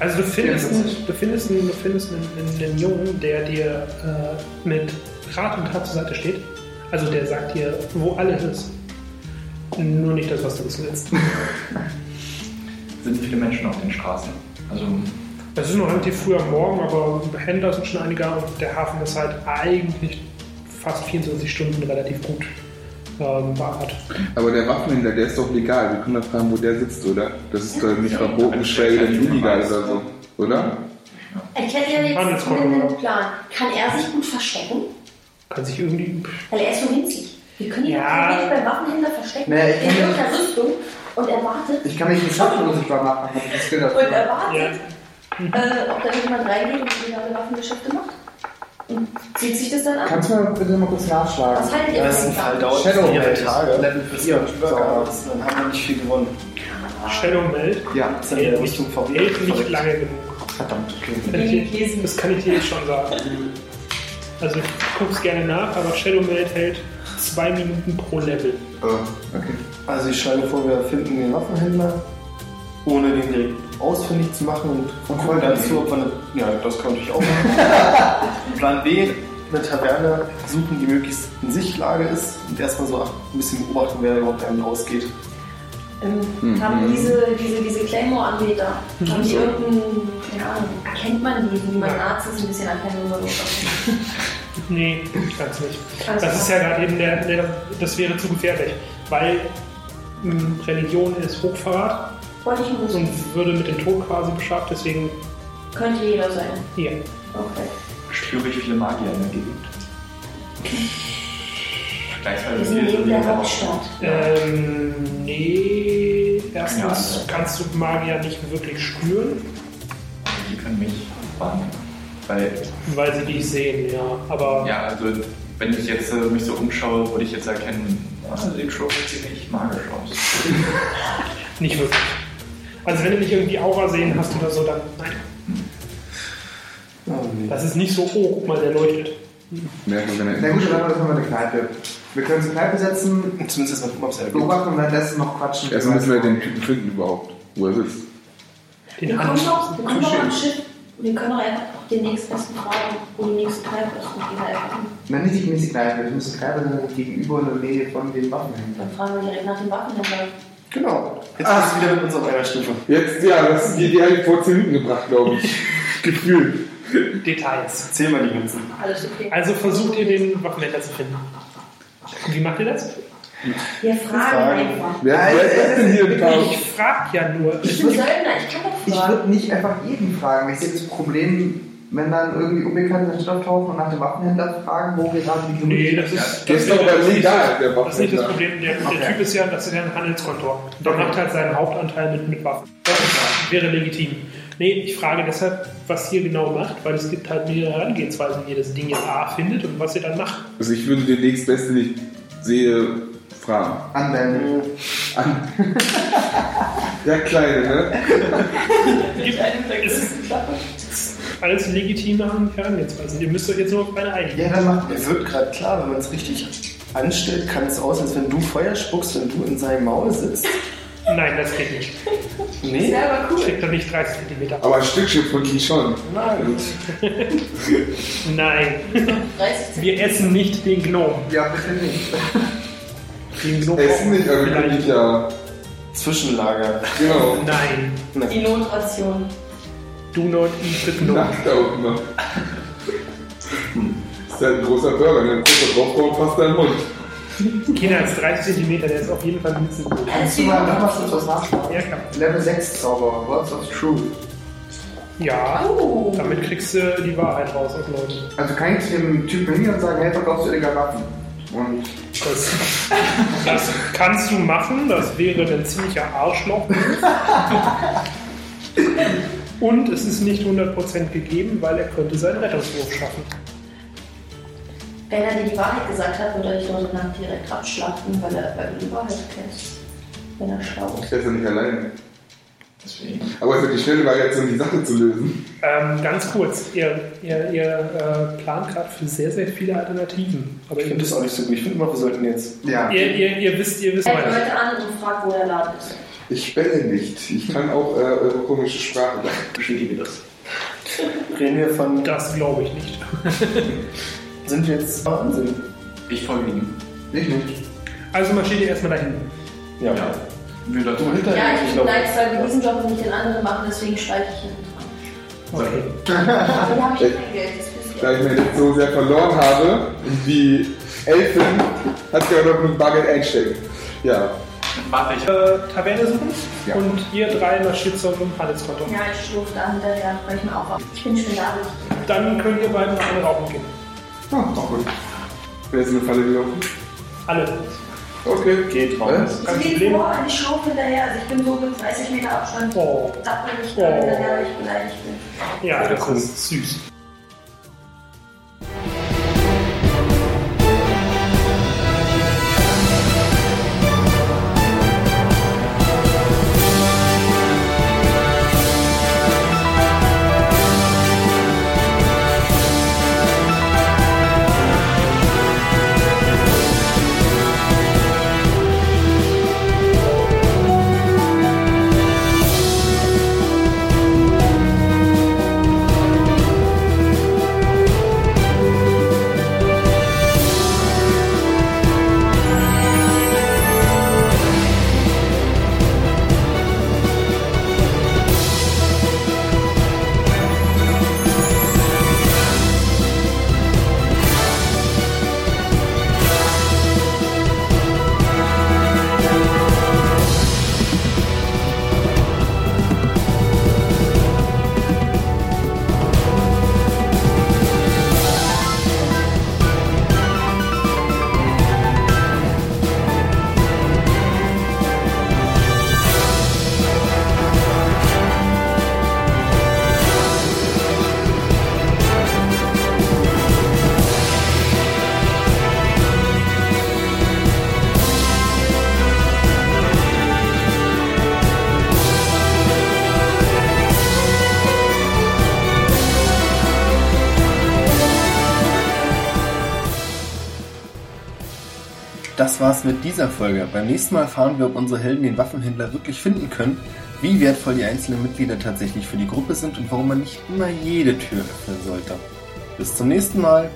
Also du findest, 44. einen, du findest, einen, du findest einen, einen, einen Jungen, der dir äh, mit Rat und Tat zur Seite steht. Also der sagt dir, wo alles ist. Nur nicht das, was du wissen willst. Sind viele Menschen auf den Straßen. Also, Es ist noch relativ früh am Morgen, aber Händler sind schon einige und der Hafen ist halt eigentlich fast 24 Stunden relativ gut ähm, bewacht. aber der Waffenhändler, der ist doch legal. Wir können doch fragen, wo der sitzt, oder? Das ist doch nicht verboten, schwer oder illegal oder so. Oder? Erklärt ihr jetzt Handelskonto, den ja. Plan? Kann er sich gut verstecken? Kann sich irgendwie. Weil er ist so winzig. Wir können ihn Ja. ja. nicht beim Waffenhändler verstecken. Naja, ich in kann- irgendeiner Rüstung und er wartet Ich kann mich nicht schaffen, hab ich das gedacht. und er wartet, Ja. äh, ob da jemand reingeht und illegale Waffengeschäfte macht. Und zieht sich das dann an. Kannst du mal bitte mal kurz nachschlagen? Was haltet ihr besten dem Fall dauert Shadow mehrere. Tage, Level bis ist. Dann haben wir nicht viel gewonnen. Shadow Meld Ja, Das ist in der Richtung hält nicht lange genug. verdammt, okay. Das kann ich dir jetzt schon sagen. Also ich guck's gerne nach, aber Shadow Meld hält zwei Minuten pro Level. Äh, okay. Also ich schlage vor, wir finden den Waffenhändler, ohne den direkt ausfindig zu machen und gucken dann zu, ob eine... Ja, das kann natürlich auch machen. Plan B, eine Taverne suchen, die möglichst in Sichtlage ist und erstmal so ein bisschen beobachten, wer überhaupt einem ausgeht. Ähm, haben diese, diese, diese Claymore-Anbeter, haben die irgendeinen, keine Ahnung, erkennt man die, wie man Arzt ist, ein bisschen erkennen oder so? Nee, ganz nicht. Alles Das ist ja gerade eben der, der, das wäre zu gefährlich, weil mh, Religion ist Hochverrat Nur wissen. und würde mit dem Tod quasi bestraft, deswegen Könnte jeder sein. hier. Okay. spüre ich viele Magier in der Gegend. Vergleichsweise Wir sind viele, neben die der Hauptstadt. Ähm, nee, erstens Ja. kannst du Magier nicht wirklich spüren, Die können mich warnen. Weil, weil sie dich sehen, ja. Aber ja, also, wenn ich jetzt äh, mich so umschaue, würde ich jetzt erkennen, ah, sieht schon ziemlich magisch aus. nicht wirklich. Also wenn du nicht irgendwie Aura sehen hast oder so, dann nein. Oh, nee. Das ist nicht so, oh, guck mal, der leuchtet. Merken wir, wenn Na gut, dann haben wir eine Kneipe. Wir können uns eine Kneipe setzen, Zumindest erstmal gucken, ob es beobachten und währenddessen noch quatschen. Erstmal müssen wir den Typen finden überhaupt, wo er sitzt. Den Wir kommen Hand. noch, wir kommen noch am Schiff Wir können auch einfach den nächstbesten fragen, wo die nächste Kneipe ist und. Nein, nicht die nächste Kneipe. Die nächste Kneipe gegenüber in der Nähe von den Waffenhändlern. Dann fragen wir direkt nach dem Waffenhändler. Genau. Jetzt Ah. bist du wieder mit uns auf einer Stufe. Jetzt, ja, das, die, die habe ich vor 10 Minuten gebracht, glaube ich. Gefühlt. Details. Erzähl mal die ganzen. Alles okay. Also versucht ihr den Waffenhändler zu finden. Wie macht ihr das? Wir fragen Fragen. einfach. Wer, wer ist denn hier im Chaos? Ich frag ja nur. Ich ich Ich würde nicht einfach jeden fragen. Ich sehe das Problem, wenn dann irgendwie Unbekannte in der Stadt auftauchen und nach dem Waffenhändler fragen, wo gerade die Nee, das ist, Der ist das das ist legal, nicht- der Das ist nicht das Waffenhändler. Problem. Der, der Okay. Typ ist ja, das ist ja ein Handelskontor. Der Okay. macht halt seinen Hauptanteil mit, mit Waffen. Das wäre legitim. Nee, ich frage deshalb, was ihr genau macht, weil es gibt halt mehrere Herangehensweisen, wie ihr das Ding jetzt A findet und was ihr dann macht. Also ich würde den nächstbesten, den ich sehe, fragen. Anwenden. An. Ja, kleine, ne? Gibt, es ist alles legitime Herangehensweisen. Ihr müsst euch jetzt nur auf eine einigen. Ja, dann macht Mir wird gerade klar, wenn man es richtig anstellt, kann es aus, als wenn du Feuer spuckst, wenn du in seinem Maul sitzt. Nein, das geht nicht. Nee? Selber cool. Kriegt doch nicht 30 cm. Aber ein Stückchen von ihm schon. Nein. Nein, 30 wir essen nicht den Gnom. Ja, bitte nicht. Den Gnom Essen nicht, aber wir können vielleicht. nicht ja. Zwischenlager. Genau. Nein, Die Notration. Do not eat the Gnome. Nackt auch immer. Ist halt ein großer Burger, ne? Ein großer draufkommt, passt da im Mund. Kinder als 30 cm, der ist auf jeden Fall ein bisschen gut. Kannst du mal noch was kurz? Ja, klar. Level 6 Zauber, Words of Truth. Ja, Oh. damit kriegst du die Wahrheit raus aus Leuten. Also kann ich dem Typen hingehen und sagen, hey, verkaufst du illegal Waffen? Und Das, das kannst du machen, das wäre ein ziemlicher Arschloch. Und es ist nicht 100% gegeben, weil er könnte seinen Rettungswurf schaffen. Wenn er dir die Wahrheit gesagt hat, würde er dich dort dann direkt abschlachten, weil, er, weil die Wahrheit kennst. Wenn er schlau ist. Ist ja nicht alleine. Deswegen. Aber ja die schnelle Variation, die Sache zu lösen. Ähm, ganz kurz, ihr, ihr, ihr äh, plant gerade für sehr, sehr viele Alternativen. Aber Ich finde das auch nicht so gut. Ich finde immer, wir sollten jetzt. ja. ihr, ihr, ihr wisst, ihr wisst Hält meine. Leute an und fragt, wo der Laden ist. Ich spelle nicht. Ich kann auch äh, eure komische Sprache. Bestätige das. Reden wir von. Das glaube ich nicht. Sind wir jetzt Wahnsinn? Ich folge ihm. Ich nicht. Also marschiert ihr erstmal dahin. Ja. Ja. Wir Du dazu. hinter Ja, ich ich glaube. bleibe weil wir diesen Job und nicht den anderen machen, deswegen steige ich hinten dran. Okay. Aber wir haben eh kein Geld, Da ich mir jetzt so sehr verloren habe, die Elfin hat sich aber noch genug Bargeld einstecken. Ja. Warte ich. Äh, Taverne suchen Ja. und ihr drei marschiert zum Handelskonto. Ja, ich schlurfe da hinterher, weil ich mir auch Ich bin spendabel. Dann könnt ihr beiden mal alle rauchen gehen. Ah, auch gut. Wer ist in eine Falle gelaufen? Alle. Okay. Geht raus. Kein geht Problem. vor, ich schlurfe hinterher. Also ich bin so mit 30 Meter Abstand. Oh. Zappel ich Oh. da hinterher, weil ich beleidigt bin. Ja, das ist süß. Das war's mit dieser Folge. Beim nächsten Mal erfahren wir, ob unsere Helden den Waffenhändler wirklich finden können, wie wertvoll die einzelnen Mitglieder tatsächlich für die Gruppe sind und warum man nicht immer jede Tür öffnen sollte. Bis zum nächsten Mal.